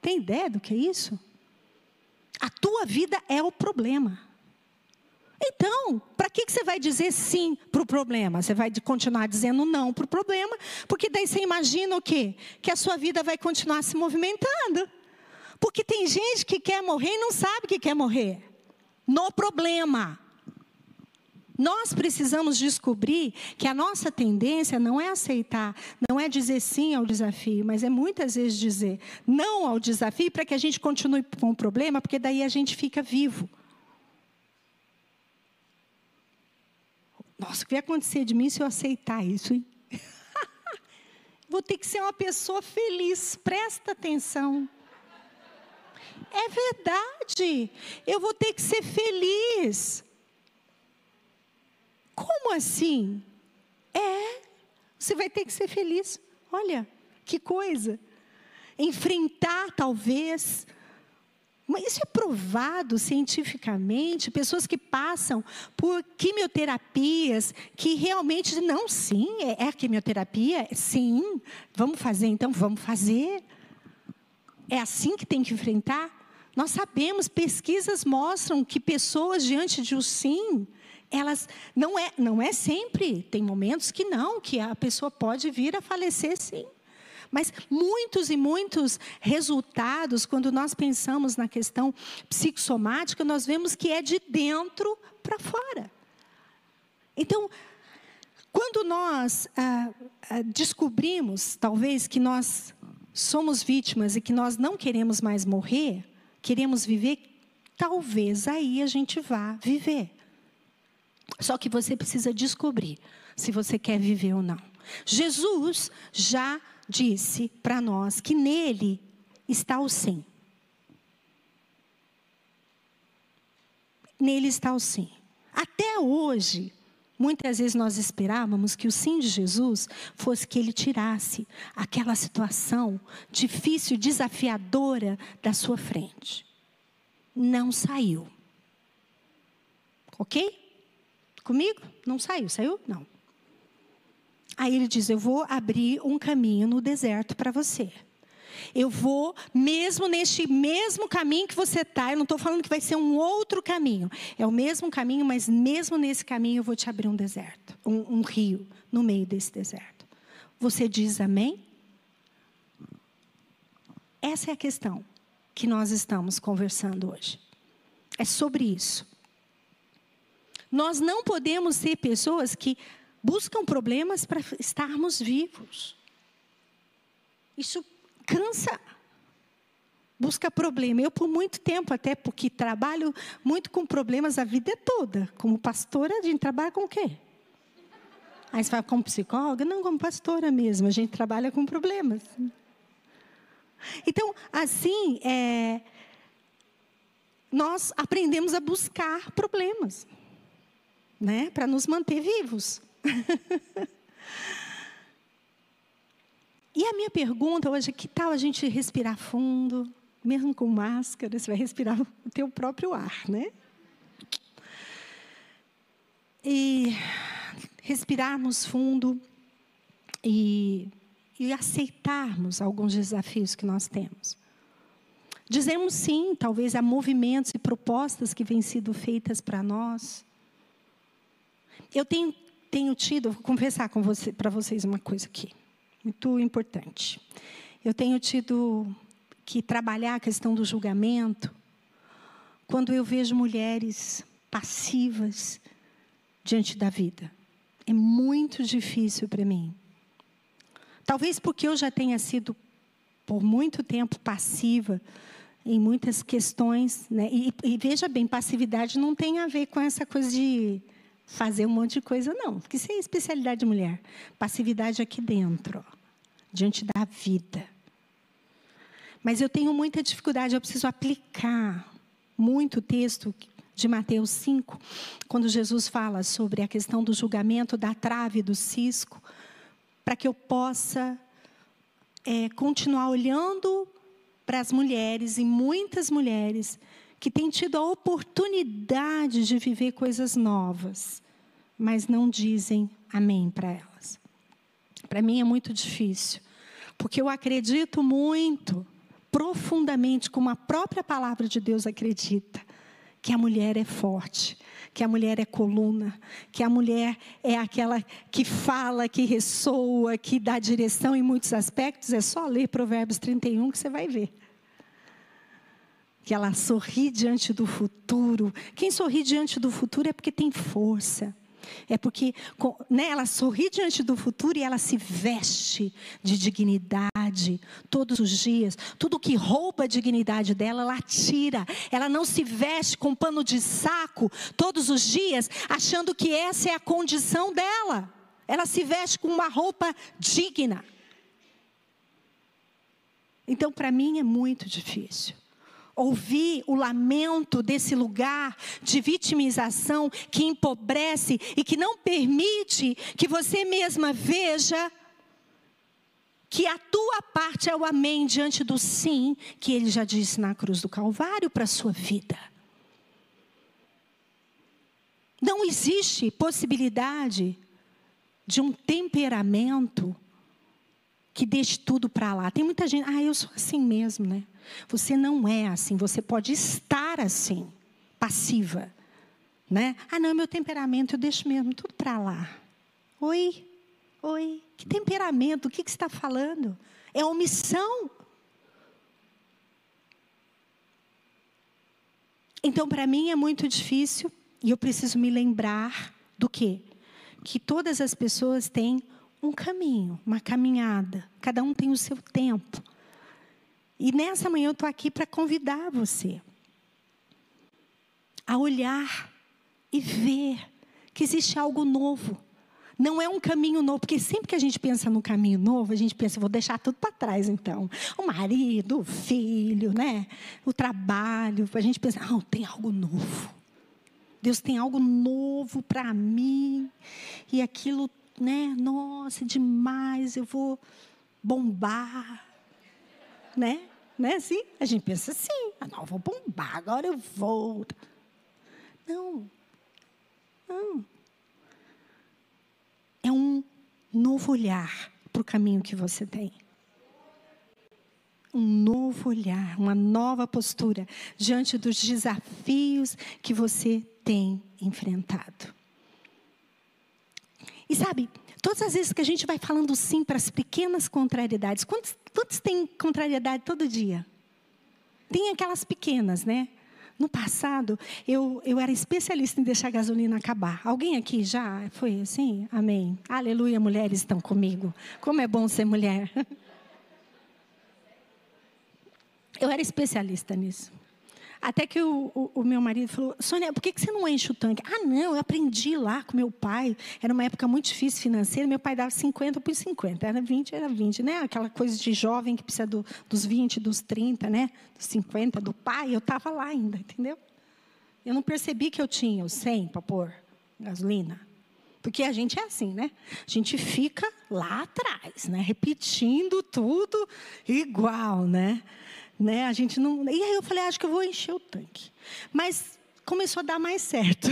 Tem ideia do que é isso? A tua vida é o problema. Então, para que, que você vai dizer sim para o problema? Você vai continuar dizendo não para o problema, porque daí você imagina o quê? Que a sua vida vai continuar se movimentando. Porque tem gente que quer morrer e não sabe que quer morrer. No problema. Nós precisamos descobrir que a nossa tendência não é aceitar, não é dizer sim ao desafio, mas é muitas vezes dizer não ao desafio para que a gente continue com o problema, porque daí a gente fica vivo. Nossa, o que vai acontecer de mim se eu aceitar isso, hein? Vou ter que ser uma pessoa feliz, presta atenção. É verdade, eu vou ter que ser feliz. Como assim? É, você vai ter que ser feliz. Olha, que coisa. Enfrentar, talvez. Mas isso é provado cientificamente. Pessoas que passam por quimioterapias, que realmente, não, sim, é, é quimioterapia? Sim, vamos fazer, então vamos fazer. É assim que tem que enfrentar? Nós sabemos, pesquisas mostram que pessoas diante de um sim, elas não é, não é sempre, tem momentos que não, que a pessoa pode vir a falecer sim. Mas muitos e muitos resultados, quando nós pensamos na questão psicossomática, nós vemos que é de dentro para fora. Então, quando nós ah, ah, descobrimos, talvez, que nós somos vítimas e que nós não queremos mais morrer, queremos viver, talvez aí a gente vá viver. Só que você precisa descobrir se você quer viver ou não. Jesus já disse para nós que nele está o sim. Nele está o sim. Até hoje, muitas vezes nós esperávamos que o sim de Jesus fosse que ele tirasse aquela situação difícil, desafiadora da sua frente. Não saiu. Ok? Comigo? Não saiu. Saiu? Não. Aí ele diz: Eu vou abrir um caminho no deserto para você. Eu vou, mesmo neste mesmo caminho que você está, eu não estou falando que vai ser um outro caminho. É o mesmo caminho, mas mesmo nesse caminho eu vou te abrir um deserto, um, um rio no meio desse deserto. Você diz amém? Essa é a questão que nós estamos conversando hoje. É sobre isso. Nós não podemos ser pessoas que buscam problemas para estarmos vivos. Isso cansa. Busca problema. Eu, por muito tempo, até porque trabalho muito com problemas a vida toda. Como pastora, a gente trabalha com o quê? Aí você fala, como psicóloga? Não, como pastora mesmo. A gente trabalha com problemas. Então, assim, é, nós aprendemos a buscar problemas né, para nos manter vivos. e a minha pergunta hoje é: que tal a gente respirar fundo, mesmo com máscara, você vai respirar o teu próprio ar, né? E respirarmos fundo e, e aceitarmos alguns desafios que nós temos. Dizemos sim, talvez, a movimentos e propostas que vêm sido feitas para nós. Eu tenho, tenho tido, vou confessar com você, para vocês uma coisa aqui, muito importante. Eu tenho tido que trabalhar a questão do julgamento quando eu vejo mulheres passivas diante da vida. É muito difícil para mim. Talvez porque eu já tenha sido por muito tempo passiva em muitas questões, né? e, e veja bem, passividade não tem a ver com essa coisa de fazer um monte de coisa, não. Porque isso é especialidade de mulher. Passividade aqui dentro, ó, diante da vida. Mas eu tenho muita dificuldade, eu preciso aplicar muito o texto de Mateus 5, quando Jesus fala sobre a questão do julgamento da trave do cisco, para que eu possa é, continuar olhando para as mulheres, e muitas mulheres, que têm tido a oportunidade de viver coisas novas, mas não dizem amém para elas. Para mim é muito difícil, porque eu acredito muito, profundamente, como a própria palavra de Deus acredita, que a mulher é forte, que a mulher é coluna, que a mulher é aquela que fala, que ressoa, que dá direção em muitos aspectos. É só ler Provérbios 31 que você vai ver que ela sorri diante do futuro. Quem sorri diante do futuro é porque tem força. É porque né, ela sorri diante do futuro e ela se veste de dignidade todos os dias. Tudo que rouba a dignidade dela, ela tira. Ela não se veste com pano de saco todos os dias, achando que essa é a condição dela. Ela se veste com uma roupa digna. Então, para mim, é muito difícil ouvir o lamento desse lugar de vitimização que empobrece e que não permite que você mesma veja que a tua parte é o amém diante do sim que ele já disse na cruz do Calvário para a sua vida. Não existe possibilidade de um temperamento que deixe tudo para lá. Tem muita gente, ah, eu sou assim mesmo, né? Você não é assim, você pode estar assim, passiva, né? Ah, não, meu temperamento, eu deixo mesmo tudo para lá. Oi, oi, que temperamento? O que, que você está falando? É omissão. Então, para mim é muito difícil e eu preciso me lembrar do quê? Que todas as pessoas têm um caminho, uma caminhada. Cada um tem o seu tempo. E nessa manhã eu estou aqui para convidar você a olhar e ver que existe algo novo. Não é um caminho novo, porque sempre que a gente pensa no caminho novo, a gente pensa, vou deixar tudo para trás então. O marido, o filho, né? O trabalho. A gente pensa, não, tem algo novo. Deus tem algo novo para mim. E aquilo né? Nossa, demais, eu vou bombar, né? Né assim? A gente pensa assim, ah, não, eu vou bombar, agora eu vou. Não, não. É um novo olhar para o caminho que você tem. Um novo olhar, uma nova postura diante dos desafios que você tem enfrentado. E sabe, todas as vezes que a gente vai falando sim para as pequenas contrariedades, quantos, quantos tem contrariedade todo dia? Tem aquelas pequenas, né? No passado, eu, eu era especialista em deixar a gasolina acabar. Alguém aqui já foi assim? Amém. Aleluia, mulheres estão comigo. Como é bom ser mulher. Eu era especialista nisso. Até que o, o, o, meu marido falou: Sônia, por que, que você não enche o tanque? Ah, não, eu aprendi lá com meu pai. Era uma época muito difícil financeira. Meu pai dava 50 por 50. Era 20, era 20, né? Aquela coisa de jovem que precisa do, dos 20, dos 30, né? Dos 50, do pai. Eu estava lá ainda, entendeu? Eu não percebi que eu tinha os 100 para pôr gasolina. Porque a gente é assim, né? A gente fica lá atrás, né? Repetindo tudo igual, né? Né? A gente não. E aí eu falei, ah, acho que eu vou encher o tanque. Mas começou a dar mais certo.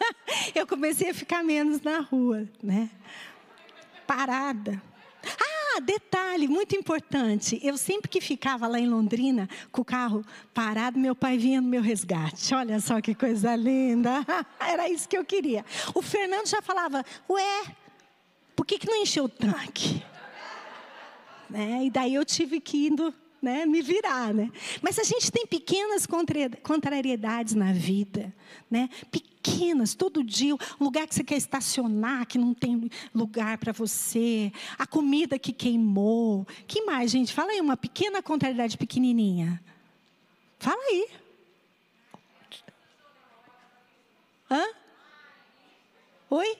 eu comecei a ficar menos na rua, né? Parada. Ah, detalhe muito importante. Eu sempre que ficava lá em Londrina com o carro parado, meu pai vinha no meu resgate. Olha só que coisa linda. Era isso que eu queria. O Fernando já falava: "Ué, por que que não encheu o tanque?" Né? E daí eu tive que ir né, me virar, né? Mas a gente tem pequenas contrariedades na vida, né? Pequenas, todo dia, o lugar que você quer estacionar, que não tem lugar para você, a comida que queimou. Que mais, gente? Fala aí uma pequena contrariedade pequenininha. Fala aí. Hã? Oi?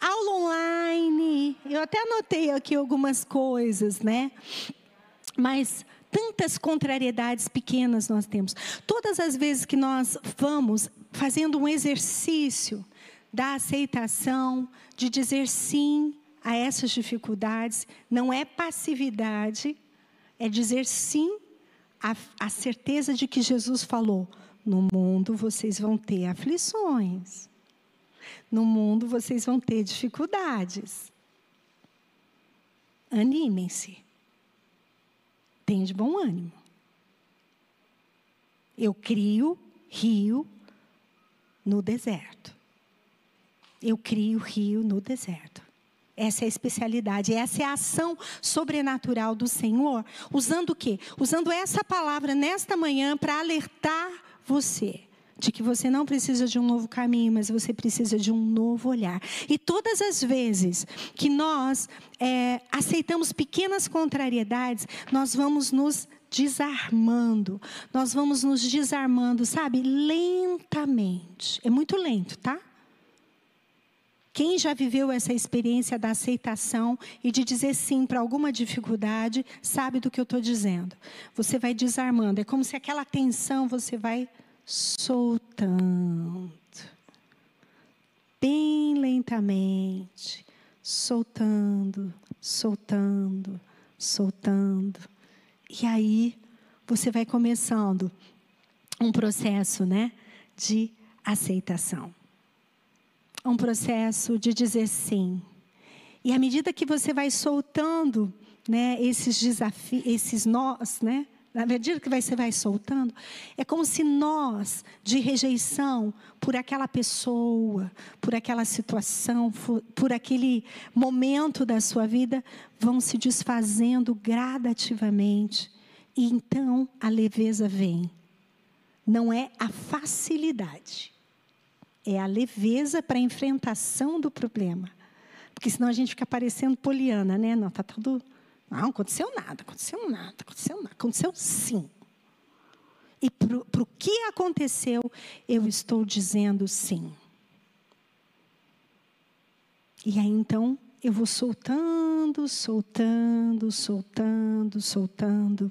Aula online. Eu até anotei aqui algumas coisas, né? Mas tantas contrariedades pequenas nós temos. Todas as vezes que nós vamos fazendo um exercício da aceitação, de dizer sim a essas dificuldades, não é passividade, é dizer sim à, à certeza de que Jesus falou: no mundo vocês vão ter aflições, no mundo vocês vão ter dificuldades. Animem-se. Tenha de bom ânimo. Eu crio rio no deserto. Eu crio rio no deserto. Essa é a especialidade, essa é a ação sobrenatural do Senhor. Usando o quê? Usando essa palavra nesta manhã para alertar você de que você não precisa de um novo caminho, mas você precisa de um novo olhar. E todas as vezes que nós é, aceitamos pequenas contrariedades, nós vamos nos desarmando, nós vamos nos desarmando, sabe, lentamente. É muito lento, tá? Quem já viveu essa experiência da aceitação e de dizer sim para alguma dificuldade, sabe do que eu estou dizendo. Você vai desarmando. É como se aquela tensão você vai soltando. Bem lentamente. Soltando, soltando, soltando. E aí você vai começando um processo, né, de aceitação um processo de dizer sim. E à medida que você vai soltando né, esses desafios, esses nós, né, na medida que você vai soltando, é como se nós de rejeição por aquela pessoa, por aquela situação, por aquele momento da sua vida, vão se desfazendo gradativamente. E então a leveza vem. Não é a facilidade é a leveza para a enfrentação do problema. Porque senão a gente fica parecendo poliana, né? Não, tá tudo. Não, aconteceu nada, aconteceu nada, aconteceu nada. Aconteceu sim. E para o que aconteceu, eu estou dizendo sim. E aí então eu vou soltando, soltando, soltando, soltando.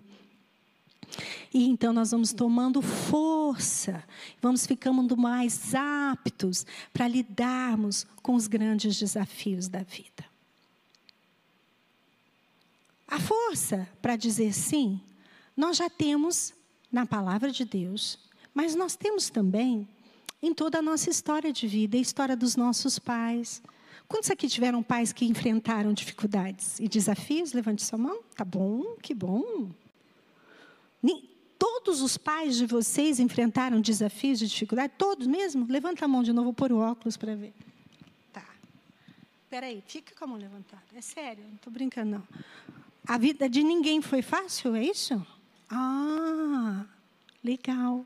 E então nós vamos tomando força, vamos ficando mais aptos para lidarmos com os grandes desafios da vida. A força para dizer sim, nós já temos na palavra de Deus, mas nós temos também em toda a nossa história de vida, a história dos nossos pais. Quantos aqui tiveram pais que enfrentaram dificuldades e desafios? Levante sua mão. Tá bom, que bom. Todos os pais de vocês enfrentaram desafios e dificuldades? Todos mesmo? Levanta a mão de novo, vou pôr o óculos para ver. Tá. Espera aí, fica com a mão levantada. É sério, não estou brincando, não. A vida de ninguém foi fácil, é isso? Ah, legal.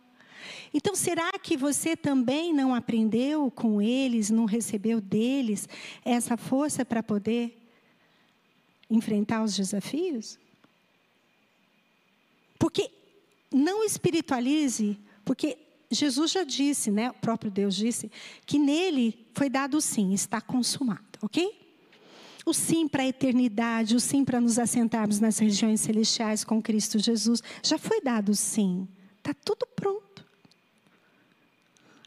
Então, será que você também não aprendeu com eles, não recebeu deles essa força para poder enfrentar os desafios? Porque não espiritualize, porque Jesus já disse, né, o próprio Deus disse, que nele foi dado sim, está consumado, ok? O sim para a eternidade, o sim para nos assentarmos nas regiões celestiais com Cristo Jesus, já foi dado o sim, está tudo pronto.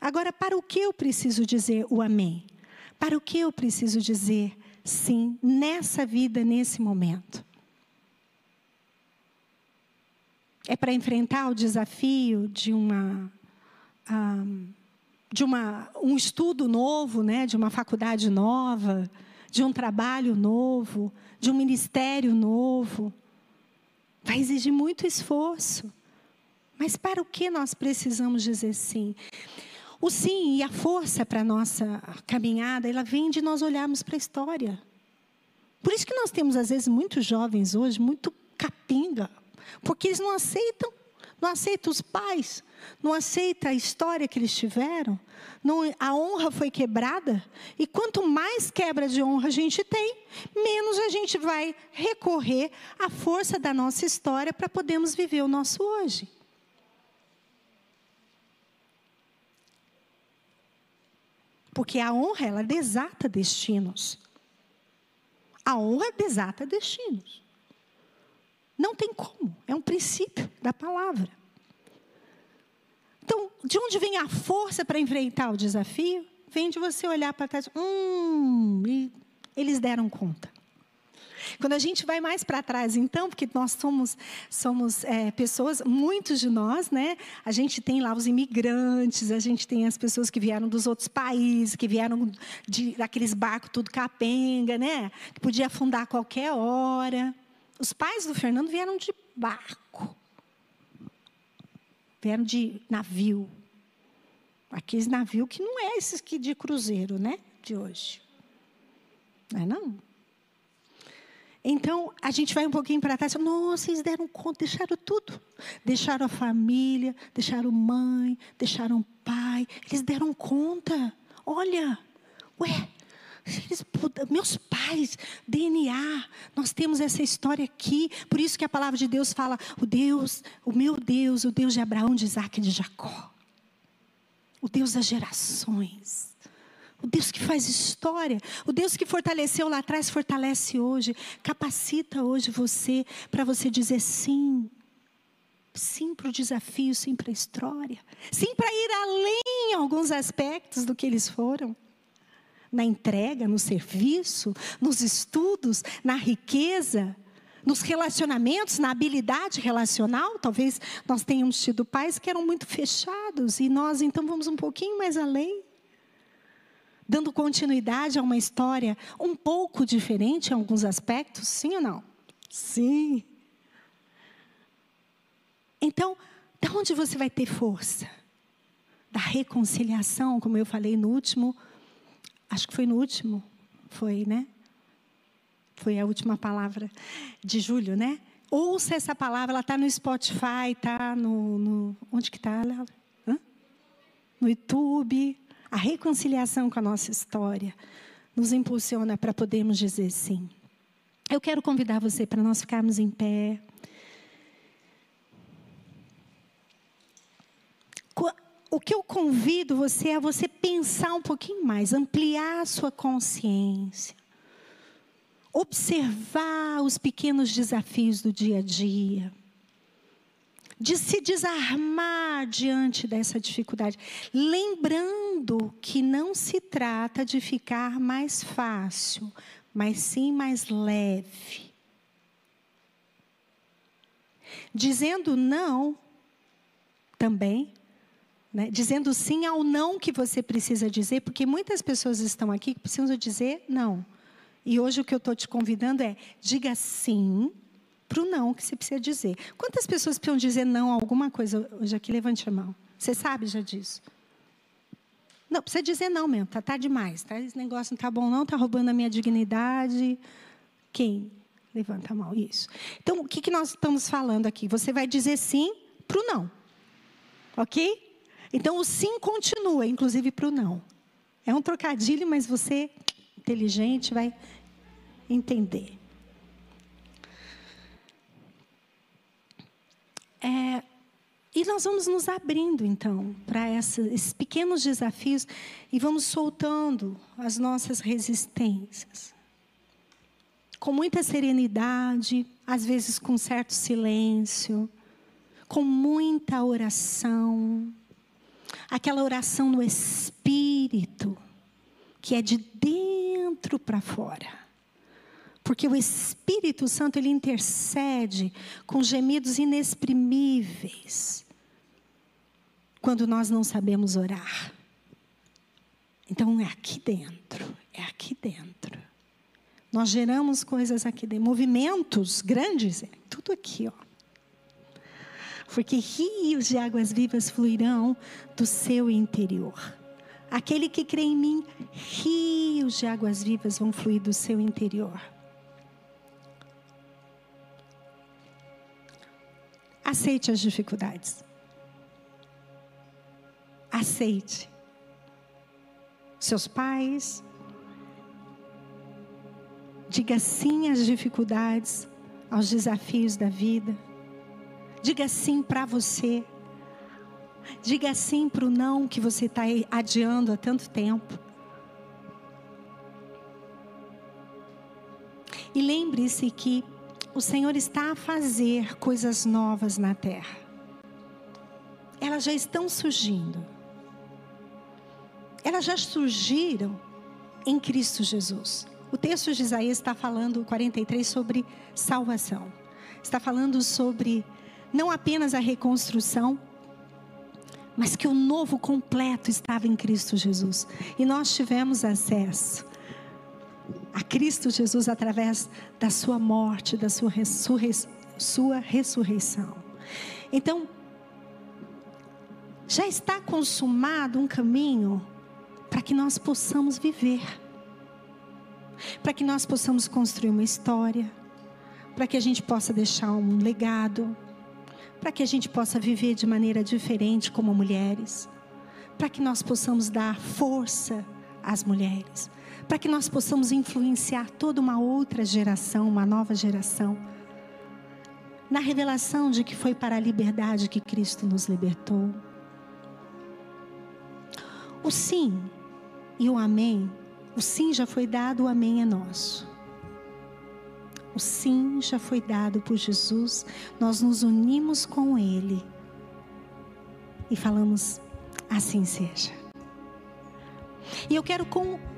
Agora, para o que eu preciso dizer o amém? Para o que eu preciso dizer sim nessa vida, nesse momento? é para enfrentar o desafio de uma um, de uma, um estudo novo, né, de uma faculdade nova, de um trabalho novo, de um ministério novo. Vai exigir muito esforço. Mas para o que nós precisamos dizer sim? O sim e a força para a nossa caminhada, ela vem de nós olharmos para a história. Por isso que nós temos, às vezes, muitos jovens hoje, muito capinga, porque eles não aceitam, não aceitam os pais, não aceitam a história que eles tiveram. Não, a honra foi quebrada. E quanto mais quebra de honra a gente tem, menos a gente vai recorrer à força da nossa história para podermos viver o nosso hoje. Porque a honra, ela desata destinos. A honra desata destinos. Não tem como, é um princípio da palavra. Então, de onde vem a força para enfrentar o desafio? Vem de você olhar para trás. Hum, e eles deram conta. Quando a gente vai mais para trás, então, porque nós somos, somos é, pessoas, muitos de nós, né? A gente tem lá os imigrantes, a gente tem as pessoas que vieram dos outros países, que vieram de, daqueles barcos tudo capenga, né? Que podia afundar a qualquer hora. Os pais do Fernando vieram de barco. Vieram de navio. Aqueles navios que não é esses que de cruzeiro, né? De hoje. Não é não? Então, a gente vai um pouquinho para trás. Nossa, eles deram conta, deixaram tudo. Deixaram a família, deixaram mãe, deixaram pai. Eles deram conta. Olha, ué, meus pais, DNA, nós temos essa história aqui. Por isso que a palavra de Deus fala: o Deus, o meu Deus, o Deus de Abraão, de Isaac e de Jacó. O Deus das gerações. O Deus que faz história, o Deus que fortaleceu lá atrás, fortalece hoje, capacita hoje você para você dizer sim. Sim para o desafio, sim para a história. Sim para ir além em alguns aspectos do que eles foram. Na entrega, no serviço, nos estudos, na riqueza, nos relacionamentos, na habilidade relacional. Talvez nós tenhamos tido pais que eram muito fechados e nós então vamos um pouquinho mais além dando continuidade a uma história um pouco diferente em alguns aspectos, sim ou não? Sim. Então, de onde você vai ter força? Da reconciliação, como eu falei no último, acho que foi no último, foi, né? Foi a última palavra de julho, né? Ouça essa palavra, ela está no Spotify, está no, no, Onde que está, No YouTube. A reconciliação com a nossa história nos impulsiona para podermos dizer sim. Eu quero convidar você para nós ficarmos em pé. O que eu convido você é você pensar um pouquinho mais, ampliar a sua consciência, observar os pequenos desafios do dia a dia. De se desarmar diante dessa dificuldade, lembrando que não se trata de ficar mais fácil, mas sim mais leve. Dizendo não também, né? dizendo sim ao não que você precisa dizer, porque muitas pessoas estão aqui que precisam dizer não. E hoje o que eu estou te convidando é: diga sim para o não que você precisa dizer. Quantas pessoas precisam dizer não a alguma coisa hoje aqui? Levante a mão. Você sabe já disso? Não, precisa dizer não mesmo, tá, tá demais, tá? Esse negócio não tá bom não, tá roubando a minha dignidade. Quem? Levanta a mão, isso. Então, o que, que nós estamos falando aqui? Você vai dizer sim para o não. Ok? Então, o sim continua, inclusive para o não. É um trocadilho, mas você, inteligente, vai entender. É, e nós vamos nos abrindo, então, para esses pequenos desafios e vamos soltando as nossas resistências. Com muita serenidade, às vezes com certo silêncio, com muita oração. Aquela oração no espírito, que é de dentro para fora. Porque o Espírito Santo ele intercede com gemidos inexprimíveis quando nós não sabemos orar. Então é aqui dentro, é aqui dentro. Nós geramos coisas aqui dentro, movimentos grandes, é tudo aqui, ó. Porque rios de águas vivas fluirão do seu interior. Aquele que crê em mim, rios de águas vivas vão fluir do seu interior. Aceite as dificuldades. Aceite. Seus pais. Diga sim às dificuldades, aos desafios da vida. Diga sim para você. Diga sim para o não que você está adiando há tanto tempo. E lembre-se que o Senhor está a fazer coisas novas na terra. Elas já estão surgindo. Elas já surgiram em Cristo Jesus. O texto de Isaías está falando, 43, sobre salvação. Está falando sobre não apenas a reconstrução, mas que o novo completo estava em Cristo Jesus. E nós tivemos acesso a Cristo Jesus através da sua morte, da sua, ressurrei sua ressurreição. Então, já está consumado um caminho para que nós possamos viver, para que nós possamos construir uma história, para que a gente possa deixar um legado, para que a gente possa viver de maneira diferente como mulheres, para que nós possamos dar força às mulheres, para que nós possamos influenciar toda uma outra geração, uma nova geração, na revelação de que foi para a liberdade que Cristo nos libertou. O sim e o amém, o sim já foi dado, o amém é nosso. O sim já foi dado por Jesus, nós nos unimos com Ele e falamos: assim seja. E eu quero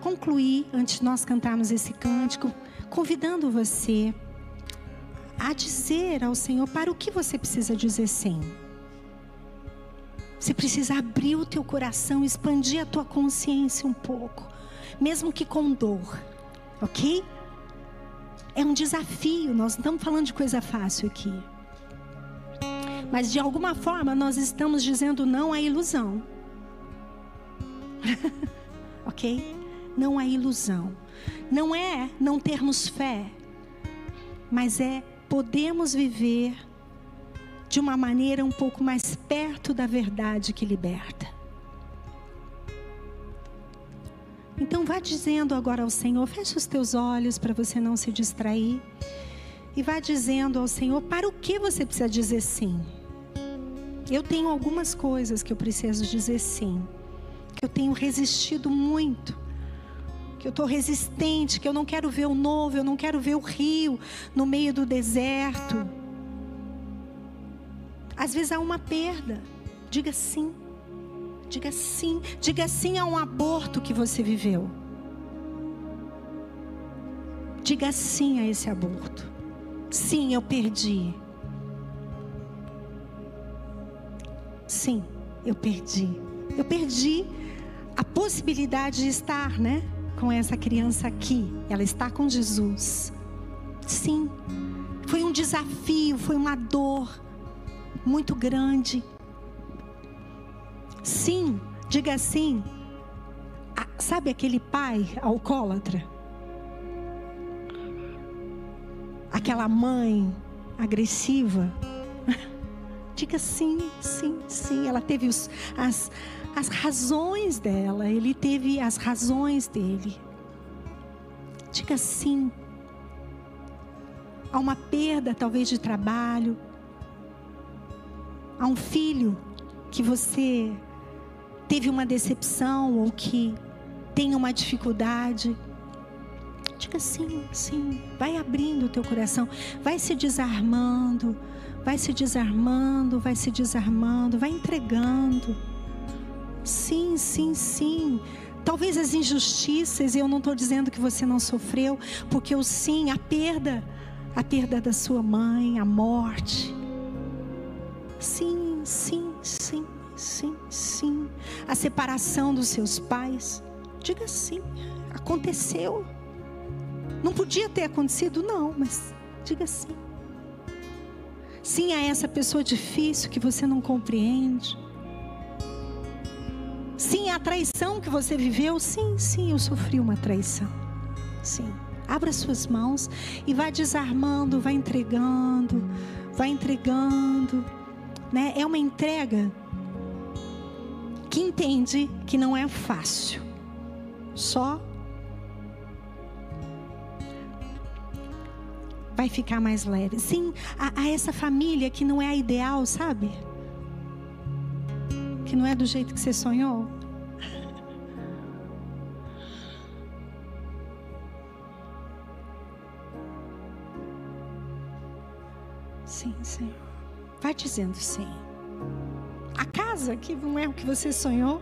concluir, antes de nós cantarmos esse cântico, convidando você a dizer ao Senhor para o que você precisa dizer sim. Você precisa abrir o teu coração, expandir a tua consciência um pouco, mesmo que com dor, ok? É um desafio, nós não estamos falando de coisa fácil aqui. Mas de alguma forma nós estamos dizendo não à ilusão. ok? Não à ilusão. Não é não termos fé, mas é podemos viver de uma maneira um pouco mais perto da verdade que liberta. Então vá dizendo agora ao Senhor, feche os teus olhos para você não se distrair. E vá dizendo ao Senhor para o que você precisa dizer sim. Eu tenho algumas coisas que eu preciso dizer sim. Que eu tenho resistido muito. Que eu estou resistente, que eu não quero ver o novo, eu não quero ver o rio no meio do deserto. Às vezes há uma perda. Diga sim. Diga sim. Diga sim a um aborto que você viveu. Diga sim a esse aborto. Sim, eu perdi. Sim, eu perdi. Eu perdi a possibilidade de estar, né, com essa criança aqui. Ela está com Jesus. Sim. Foi um desafio, foi uma dor muito grande. Sim, diga sim. Sabe aquele pai alcoólatra? Aquela mãe agressiva? Diga sim, sim, sim. Ela teve os, as, as razões dela, ele teve as razões dele. Diga sim. Há uma perda, talvez, de trabalho. Há um filho que você teve uma decepção ou que tem uma dificuldade, diga sim, sim. Vai abrindo o teu coração, vai se desarmando, vai se desarmando, vai se desarmando, vai entregando. Sim, sim, sim. Talvez as injustiças, e eu não estou dizendo que você não sofreu, porque o sim, a perda, a perda da sua mãe, a morte. Sim, sim, sim sim, sim. A separação dos seus pais. Diga sim, aconteceu. Não podia ter acontecido, não, mas diga sim. Sim a essa pessoa difícil que você não compreende. Sim a traição que você viveu. Sim, sim, eu sofri uma traição. Sim. Abra suas mãos e vá desarmando, vá entregando, vá entregando. Né? É uma entrega que entende que não é fácil. Só vai ficar mais leve. Sim, a, a, essa família que não é a ideal, sabe? Que não é do jeito que você sonhou. Sim, Senhor. Vai dizendo sim. Casa que não é o que você sonhou.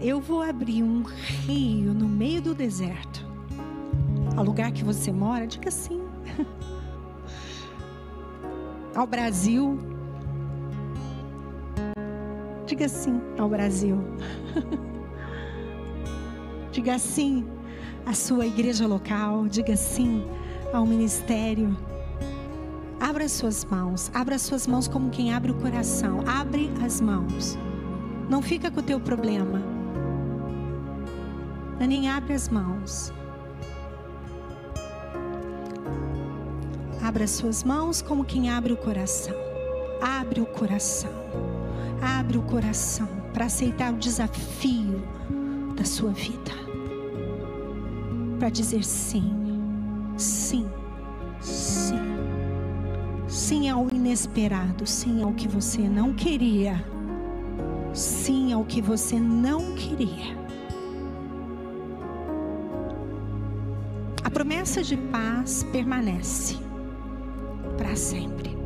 Eu vou abrir um rio no meio do deserto. Ao lugar que você mora, diga sim. Ao Brasil. Diga sim ao Brasil. Diga sim à sua igreja local. Diga sim ao ministério. Abra suas mãos. Abra suas mãos como quem abre o coração. Abre as mãos. Não fica com o teu problema. Nem abre as mãos. Abra suas mãos como quem abre o coração. Abre o coração. Abre o coração para aceitar o desafio da sua vida. Para dizer. Sim. Sim. Sim ao inesperado, sim ao que você não queria. Sim ao que você não queria. A promessa de paz permanece para sempre.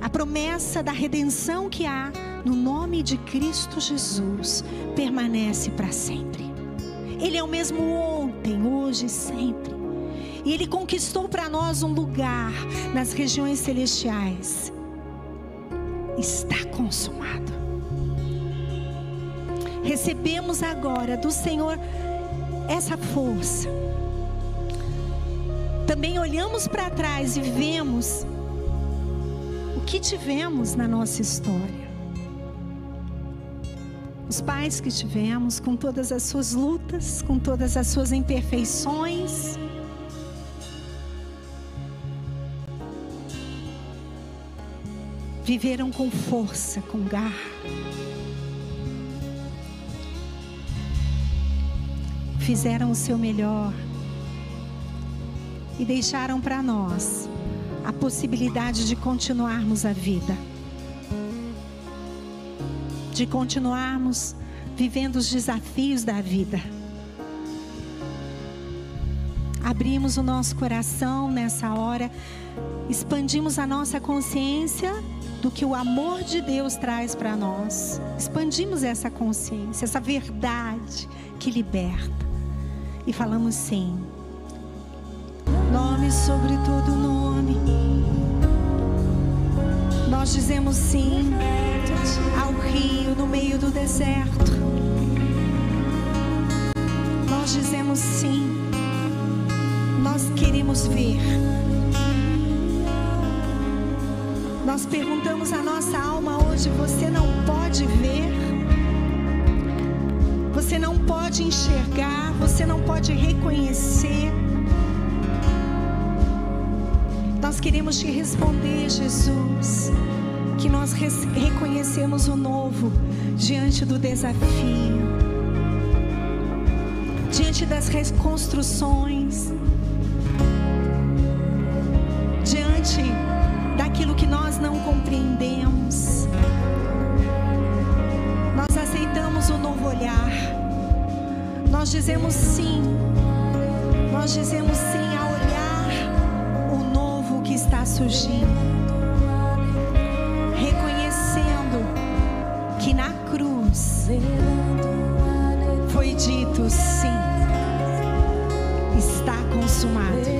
A promessa da redenção que há no nome de Cristo Jesus permanece para sempre. Ele é o mesmo ontem, hoje e sempre. E Ele conquistou para nós um lugar nas regiões celestiais. Está consumado. Recebemos agora do Senhor essa força também olhamos para trás e vemos o que tivemos na nossa história. Os pais que tivemos, com todas as suas lutas, com todas as suas imperfeições. Viveram com força, com garra. Fizeram o seu melhor e deixaram para nós a possibilidade de continuarmos a vida, de continuarmos vivendo os desafios da vida. Abrimos o nosso coração nessa hora, expandimos a nossa consciência do que o amor de Deus traz para nós. Expandimos essa consciência, essa verdade que liberta. E falamos sim nome sobre todo nome. Nós dizemos sim ao rio no meio do deserto. Nós dizemos sim. Nós queremos ver. Nós perguntamos à nossa alma hoje: você não pode ver? Você não pode enxergar? Você não pode reconhecer? Nós queremos te responder, Jesus, que nós reconhecemos o novo diante do desafio, diante das reconstruções, Nós dizemos sim. Nós dizemos sim a olhar o novo que está surgindo. Reconhecendo que na cruz foi dito sim. Está consumado.